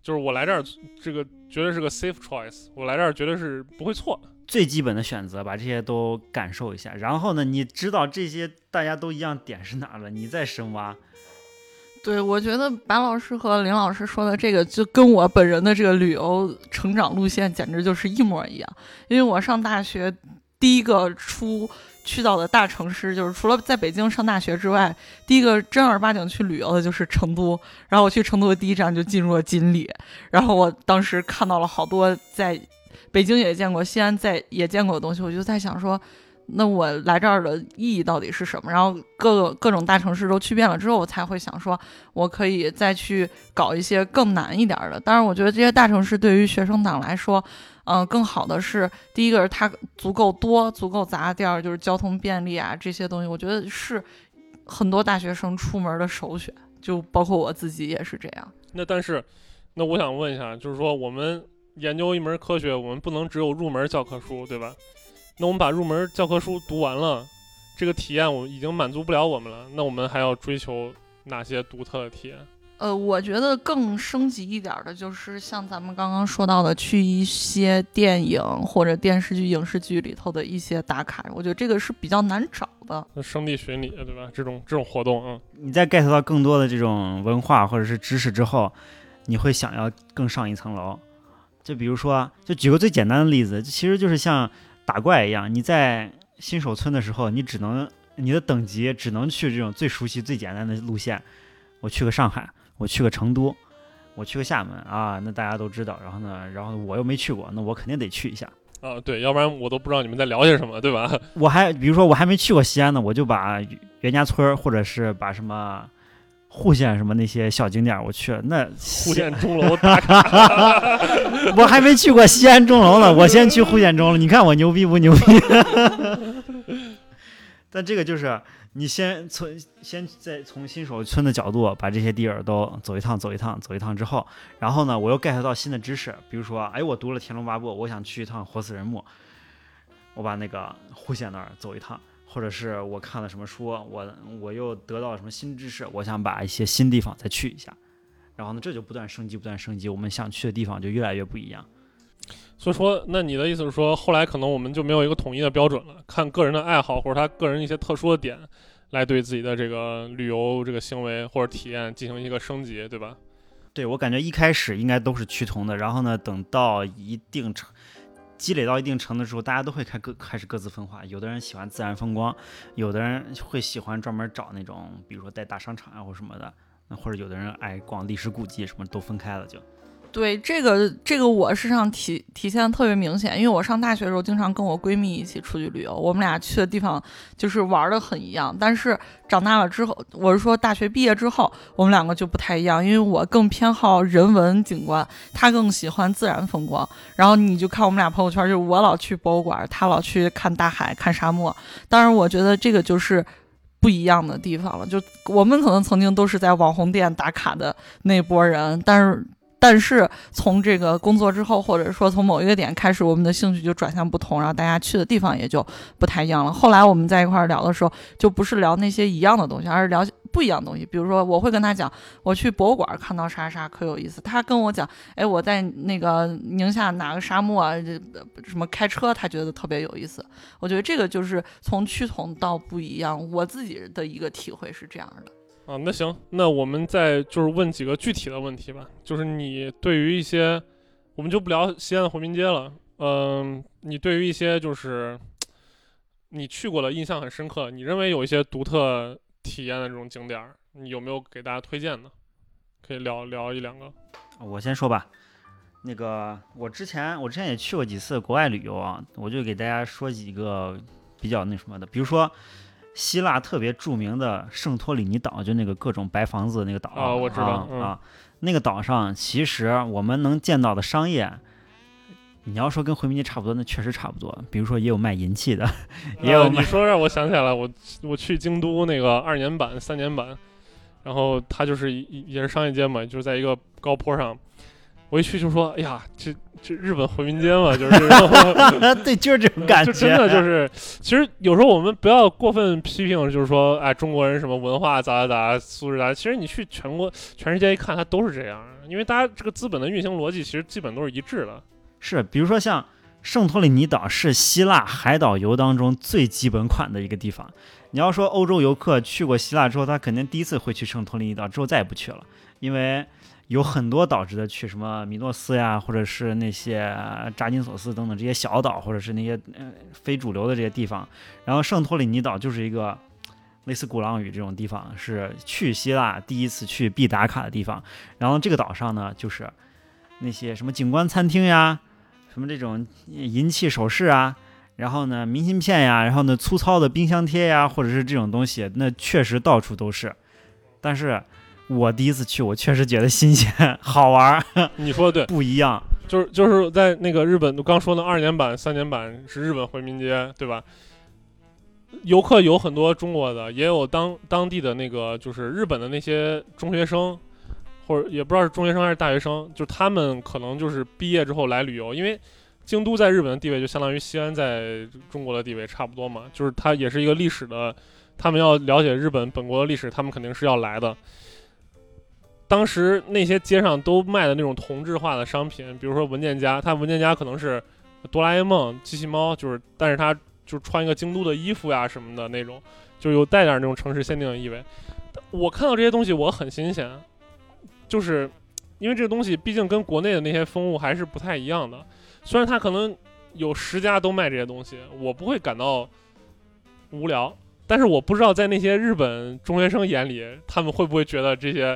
就是我来这儿，这个绝对是个 safe choice，我来这儿绝对是不会错。
最基本的选择，把这些都感受一下，然后呢，你知道这些大家都一样点是哪了，你再深挖。
对，我觉得白老师和林老师说的这个，就跟我本人的这个旅游成长路线简直就是一模一样。因为我上大学第一个出去到的大城市，就是除了在北京上大学之外，第一个正儿八经去旅游的就是成都。然后我去成都的第一站就进入了锦里，然后我当时看到了好多在北京也见过、西安在也见过的东西，我就在想说。那我来这儿的意义到底是什么？然后各个各种大城市都去遍了之后，我才会想说，我可以再去搞一些更难一点的。当然，我觉得这些大城市对于学生党来说，嗯，更好的是第一个是它足够多、足够杂；第二就是交通便利啊，这些东西我觉得是很多大学生出门的首选，就包括我自己也是这样。
那但是，那我想问一下，就是说我们研究一门科学，我们不能只有入门教科书，对吧？那我们把入门教科书读完了，这个体验我已经满足不了我们了。那我们还要追求哪些独特的体验？
呃，我觉得更升级一点的就是像咱们刚刚说到的，去一些电影或者电视剧、影视剧里头的一些打卡。我觉得这个是比较难找的。
那圣地巡礼，对吧？这种这种活动，嗯，
你在 get 到更多的这种文化或者是知识之后，你会想要更上一层楼。就比如说，就举个最简单的例子，其实就是像。打怪一样，你在新手村的时候，你只能你的等级只能去这种最熟悉、最简单的路线。我去个上海，我去个成都，我去个厦门啊，那大家都知道。然后呢，然后我又没去过，那我肯定得去一下。
啊，对，要不然我都不知道你们在聊些什么，对吧？
我还比如说我还没去过西安呢，我就把袁家村儿或者是把什么户县什么那些小景点儿我去了。那
户县钟楼打卡，
我还没去过西安钟楼呢，我先去户县钟楼。你看我牛逼不牛逼？但这个就是你先从先在从新手村的角度把这些地儿都走一趟，走一趟，走一趟之后，然后呢，我又 get 到新的知识，比如说，哎，我读了《天龙八部》，我想去一趟活死人墓，我把那个户县那儿走一趟，或者是我看了什么书，我我又得到了什么新知识，我想把一些新地方再去一下，然后呢，这就不断升级，不断升级，我们想去的地方就越来越不一样。
所以说，那你的意思是说，后来可能我们就没有一个统一的标准了，看个人的爱好或者他个人一些特殊的点，来对自己的这个旅游这个行为或者体验进行一个升级，对吧？
对我感觉一开始应该都是趋同的，然后呢，等到一定程积累到一定程度之后，大家都会开各开始各自分化。有的人喜欢自然风光，有的人会喜欢专门找那种，比如说带大商场啊或什么的，那或者有的人爱逛历史古迹，什么都分开了就。
对这个这个我身上体体现的特别明显，因为我上大学的时候经常跟我闺蜜一起出去旅游，我们俩去的地方就是玩的很一样。但是长大了之后，我是说大学毕业之后，我们两个就不太一样，因为我更偏好人文景观，她更喜欢自然风光。然后你就看我们俩朋友圈，就是我老去博物馆，她老去看大海、看沙漠。当然，我觉得这个就是不一样的地方了。就我们可能曾经都是在网红店打卡的那波人，但是。但是从这个工作之后，或者说从某一个点开始，我们的兴趣就转向不同，然后大家去的地方也就不太一样了。后来我们在一块儿聊的时候，就不是聊那些一样的东西，而是聊不一样的东西。比如说，我会跟他讲，我去博物馆看到啥啥可有意思。他跟我讲，哎，我在那个宁夏哪个沙漠啊，什么开车，他觉得特别有意思。我觉得这个就是从趋同到不一样，我自己的一个体会是这样的。
啊，那行，那我们再就是问几个具体的问题吧。就是你对于一些，我们就不聊西安的回民街了。嗯，你对于一些就是你去过的印象很深刻，你认为有一些独特体验的这种景点，你有没有给大家推荐的？可以聊聊一两个。
我先说吧，那个我之前我之前也去过几次国外旅游啊，我就给大家说几个比较那什么的，比如说。希腊特别著名的圣托里尼岛，就那个各种白房子那个岛
啊，我知道
啊。那个岛上其实我们能见到的商业，你要说跟回民街差不多，那确实差不多。比如说也有卖银器的，也有。
你说让我想起来了，我我去京都那个二年版、三年版，然后它就是也是商业街嘛，就是在一个高坡上。我一去就说：“哎呀，这这日本回民街嘛，就是
对，就是这种感觉。
真的就是，其实有时候我们不要过分批评，就是说，哎，中国人什么文化咋咋咋，素质咋。其实你去全国、全世界一看，它都是这样。因为大家这个资本的运行逻辑，其实基本都是一致的。
是，比如说像圣托里尼岛，是希腊海岛游当中最基本款的一个地方。你要说欧洲游客去过希腊之后，他肯定第一次会去圣托里尼岛，之后再也不去了，因为。有很多岛值得去，什么米诺斯呀，或者是那些扎金索斯等等这些小岛，或者是那些呃非主流的这些地方。然后圣托里尼岛就是一个类似鼓浪屿这种地方，是去希腊第一次去必打卡的地方。然后这个岛上呢，就是那些什么景观餐厅呀，什么这种银器首饰啊，然后呢明信片呀，然后呢粗糙的冰箱贴呀，或者是这种东西，那确实到处都是。但是。我第一次去，我确实觉得新鲜 好玩儿。
你说的对，
不一样，
就是就是在那个日本，刚说的二年版、三年版是日本回民街，对吧？游客有很多中国的，也有当当地的那个，就是日本的那些中学生，或者也不知道是中学生还是大学生，就他们可能就是毕业之后来旅游，因为京都在日本的地位就相当于西安在中国的地位差不多嘛，就是它也是一个历史的，他们要了解日本本国的历史，他们肯定是要来的。当时那些街上都卖的那种同质化的商品，比如说文件夹，它文件夹可能是哆啦 A 梦、机器猫，就是，但是它就穿一个京都的衣服呀什么的那种，就有带点那种城市限定的意味。我看到这些东西我很新鲜，就是因为这个东西毕竟跟国内的那些风物还是不太一样的。虽然它可能有十家都卖这些东西，我不会感到无聊，但是我不知道在那些日本中学生眼里，他们会不会觉得这些。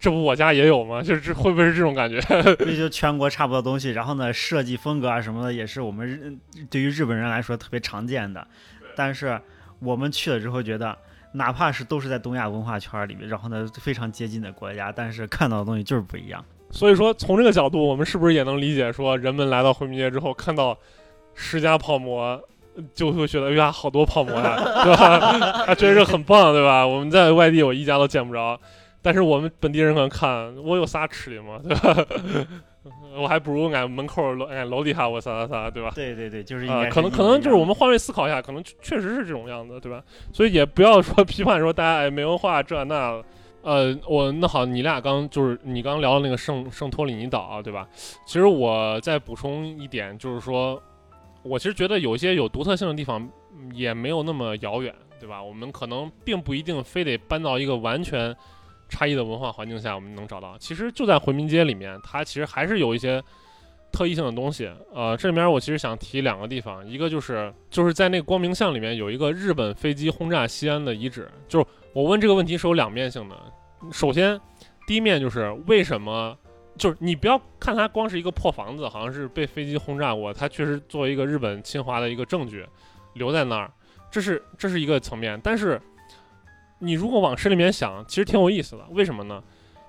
这不我家也有吗？就是会不会是这种感觉？
这就全国差不多东西，然后呢，设计风格啊什么的，也是我们日对于日本人来说特别常见的。但是我们去了之后，觉得哪怕是都是在东亚文化圈里面，然后呢非常接近的国家，但是看到的东西就是不一样。
所以说，从这个角度，我们是不是也能理解说，人们来到回民街之后，看到十家泡馍，就会觉得哎呀，好多泡馍呀，对吧？啊，觉得这很棒，对吧？我们在外地，我一家都见不着，但是我们本地人可能看，我有啥吃的吗，对吧？我还不如俺门口楼俺楼底下我啥啥啥，对吧？
对对对，就是
啊，可能可能就是我们换位思考一下，可能确实是这种样子，对吧？所以也不要说批判说大家哎没文化这那。呃，我那好，你俩刚就是你刚聊的那个圣圣托里尼岛啊，对吧？其实我再补充一点，就是说，我其实觉得有些有独特性的地方也没有那么遥远，对吧？我们可能并不一定非得搬到一个完全差异的文化环境下，我们能找到。其实就在回民街里面，它其实还是有一些特异性的东西。呃，这里面我其实想提两个地方，一个就是就是在那个光明巷里面有一个日本飞机轰炸西安的遗址。就是我问这个问题是有两面性的。首先，第一面就是为什么？就是你不要看它光是一个破房子，好像是被飞机轰炸过，它确实作为一个日本侵华的一个证据留在那儿，这是这是一个层面。但是你如果往深里面想，其实挺有意思的。为什么呢？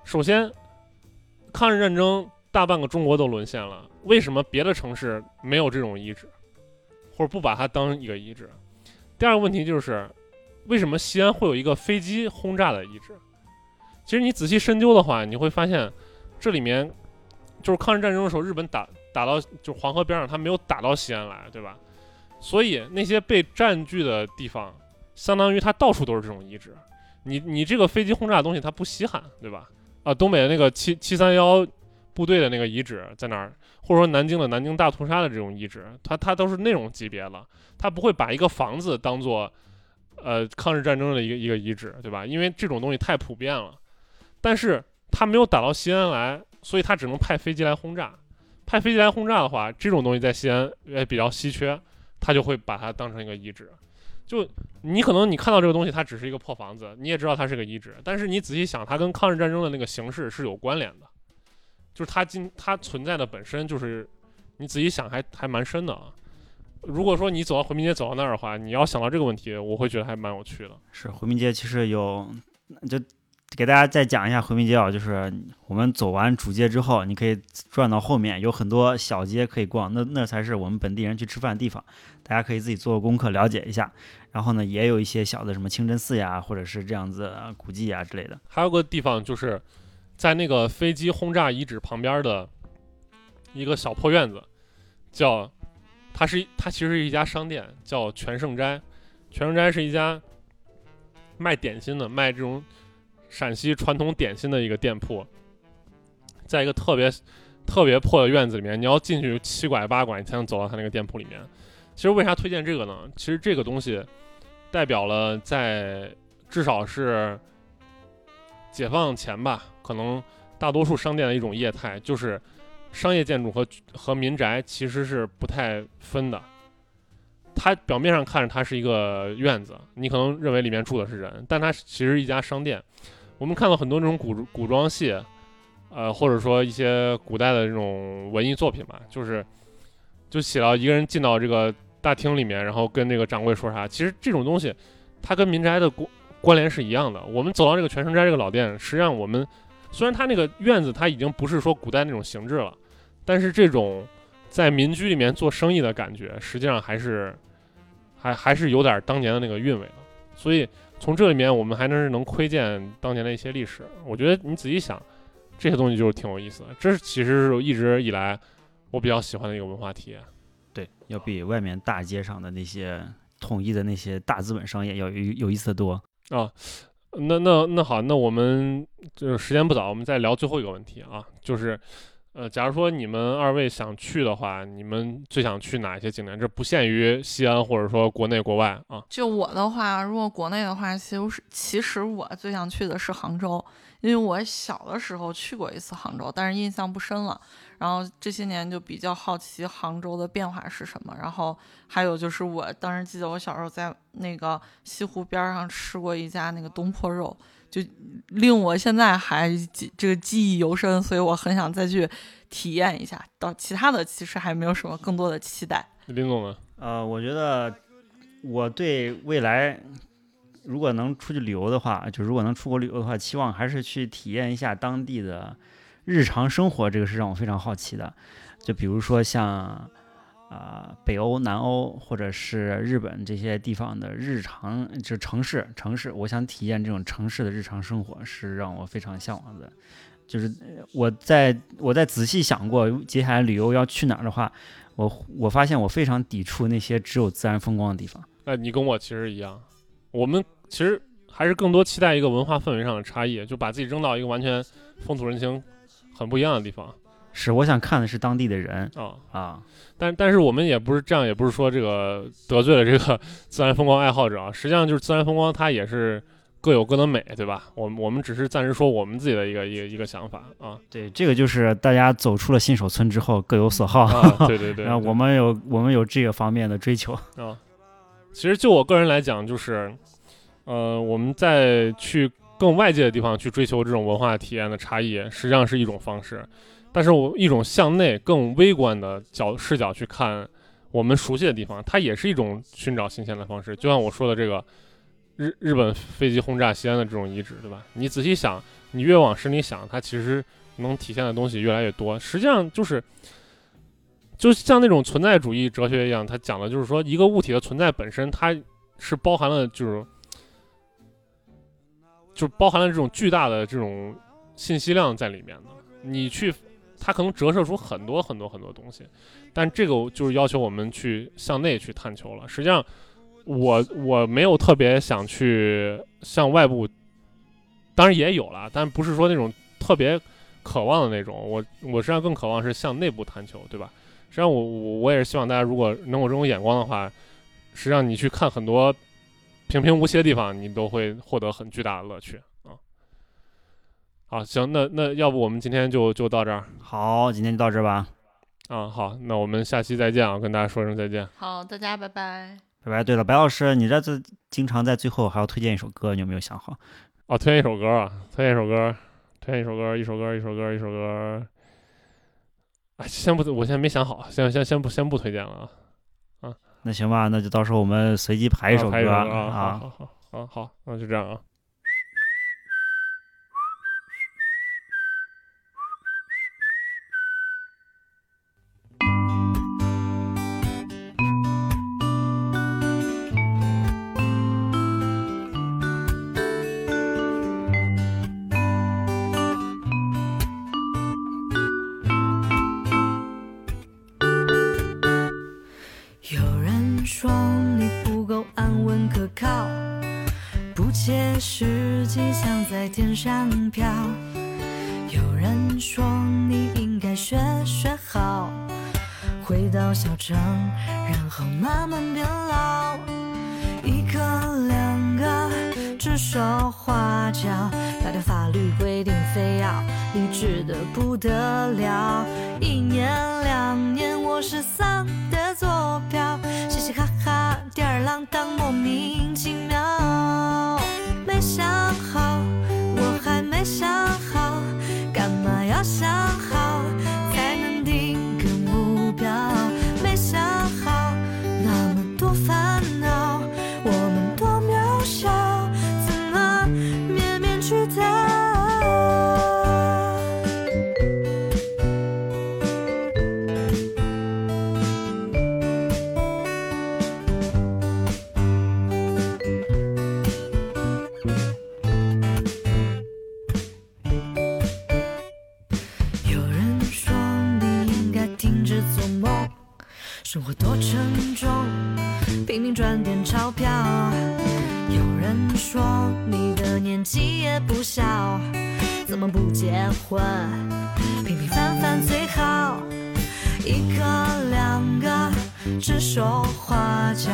首先，抗日战争大半个中国都沦陷了，为什么别的城市没有这种遗址，或者不把它当一个遗址？第二个问题就是，为什么西安会有一个飞机轰炸的遗址？其实你仔细深究的话，你会发现，这里面就是抗日战争的时候，日本打打到就黄河边上，他没有打到西安来，对吧？所以那些被占据的地方，相当于它到处都是这种遗址。你你这个飞机轰炸的东西，它不稀罕，对吧？啊，东北的那个七七三幺部队的那个遗址在哪儿？或者说南京的南京大屠杀的这种遗址，它它都是那种级别的，它不会把一个房子当做呃抗日战争的一个一个遗址，对吧？因为这种东西太普遍了。但是他没有打到西安来，所以他只能派飞机来轰炸。派飞机来轰炸的话，这种东西在西安也比较稀缺，他就会把它当成一个遗址。就你可能你看到这个东西，它只是一个破房子，你也知道它是个遗址。但是你仔细想，它跟抗日战争的那个形式是有关联的，就是它今它存在的本身就是，你仔细想还还蛮深的啊。如果说你走到回民街走到那儿的话，你要想到这个问题，我会觉得还蛮有趣的。
是回民街其实有就。给大家再讲一下回民街啊，就是我们走完主街之后，你可以转到后面，有很多小街可以逛，那那才是我们本地人去吃饭的地方，大家可以自己做功课了解一下。然后呢，也有一些小的什么清真寺呀，或者是这样子古迹啊之类的。
还有个地方就是在那个飞机轰炸遗址旁边的一个小破院子，叫它是它其实是一家商店，叫全盛斋。全盛斋是一家卖点心的，卖这种。陕西传统点心的一个店铺，在一个特别特别破的院子里面，你要进去七拐八拐，你才能走到他那个店铺里面。其实为啥推荐这个呢？其实这个东西代表了在至少是解放前吧，可能大多数商店的一种业态，就是商业建筑和和民宅其实是不太分的。它表面上看着它是一个院子，你可能认为里面住的是人，但它其实一家商店。我们看到很多这种古古装戏，呃，或者说一些古代的这种文艺作品吧，就是就写到一个人进到这个大厅里面，然后跟这个掌柜说啥。其实这种东西，它跟民宅的关关联是一样的。我们走到这个全盛斋这个老店，实际上我们虽然它那个院子它已经不是说古代那种形制了，但是这种在民居里面做生意的感觉，实际上还是还还是有点当年的那个韵味的。所以。从这里面，我们还能是能窥见当年的一些历史。我觉得你仔细想，这些东西就是挺有意思的。这其实是一直以来我比较喜欢的一个文化体验。
对，要比外面大街上的那些统一的那些大资本商业要有有意思的多
啊。那那那好，那我们就是时间不早，我们再聊最后一个问题啊，就是。呃，假如说你们二位想去的话，你们最想去哪一些景点？这不限于西安，或者说国内国外啊。
就我的话，如果国内的话，其实其实我最想去的是杭州，因为我小的时候去过一次杭州，但是印象不深了。然后这些年就比较好奇杭州的变化是什么。然后还有就是，我当时记得我小时候在那个西湖边上吃过一家那个东坡肉，就令我现在还记这个记忆犹深，所以我很想再去体验一下。到其他的其实还没有什么更多的期待。
林总呢？
呃，我觉得我对未来如果能出去旅游的话，就如果能出国旅游的话，期望还是去体验一下当地的日常生活，这个是让我非常好奇的。就比如说像啊、北欧、南欧或者是日本这些地方的日常，就城市城市，我想体验这种城市的日常生活，是让我非常向往的。就是我在我在仔细想过接下来旅游要去哪儿的话，我我发现我非常抵触那些只有自然风光的地方。
哎，你跟我其实一样，我们其实还是更多期待一个文化氛围上的差异，就把自己扔到一个完全风土人情很不一样的地方
是，我想看的是当地的人
啊。
啊。
但但是我们也不是这样，也不是说这个得罪了这个自然风光爱好者啊。实际上就是自然风光它也是各有各的美，对吧？我们我们只是暂时说我们自己的一个一个一个想法啊
对，这个就是大家走出了新手村之后各有所好。
啊，对对对
我们有我们有这个方面的追求。
啊，其实就我个人来讲，就是，呃，我们在去更外界的地方去追求这种文化体验的差异，实际上是一种方式。但是我一种向内更微观的角视角去看我们熟悉的地方，它也是一种寻找新鲜的方式。就像我说的这个日日本飞机轰炸西安的这种遗址，对吧？你仔细想，你越往深里想，它其实能体现的东西越来越多。实际上就是。就像那种存在主义哲学一样，它讲的就是说，一个物体的存在本身，它是包含了就是，就包含了这种巨大的这种信息量在里面的。你去，它可能折射出很多很多很多东西，但这个就是要求我们去向内去探求了。实际上，我我没有特别想去向外部，当然也有了，但不是说那种特别渴望的那种。我我实际上更渴望是向内部探求，对吧？实际上我，我我也是希望大家如果能有这种眼光的话，实际上你去看很多平平无奇的地方，你都会获得很巨大的乐趣啊。好，行，那那要不我们今天就就到这儿
好，今天就到这儿吧，
啊。好，那我们下期再见啊，跟大家说声再见。
好，大家拜拜。
拜拜。对了，白老师，你这次经常在最后还要推荐一首歌，你有没有想好？
哦，推荐一首歌啊，推荐一首歌，推荐一首歌，一首歌，一首歌，一首歌。哎，先不，我现在没想好，先先先不先不推荐了啊。
啊那行吧，那就到时候我们随机排一首歌
啊好
啊。
好好啊，好，那就这样啊。
生活多沉重，拼命赚点钞票。有人说你的年纪也不小，怎么不结婚？平平凡凡最好，一个两个指手画脚，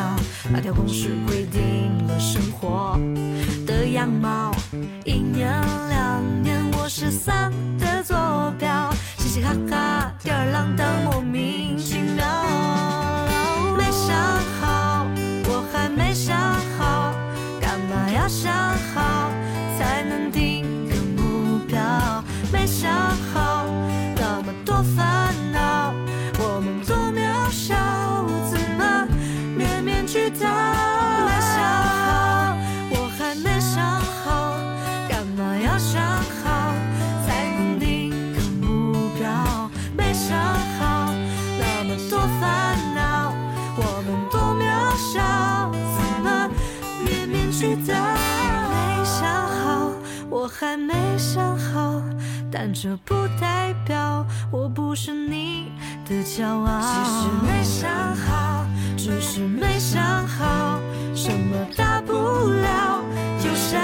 那条公式规定了生活的样貌。一年两年，我是三的坐标，嘻嘻哈哈，吊儿郎当，莫名其妙。烦恼，我们多渺小，怎么面面俱到？没想好，我还没想好，干嘛要想好才能定个目标？没想好，那么多烦恼，我们多渺小，怎么面面俱到？没想好，我还没想好，但这不代表我不是你的骄傲。其实没想好，只是没想好，什么大不了？有谁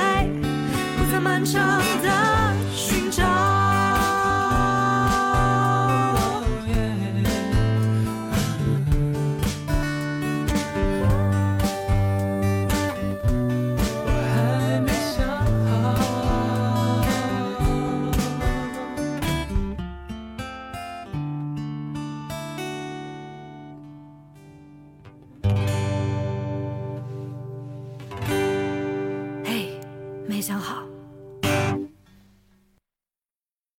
不再漫长的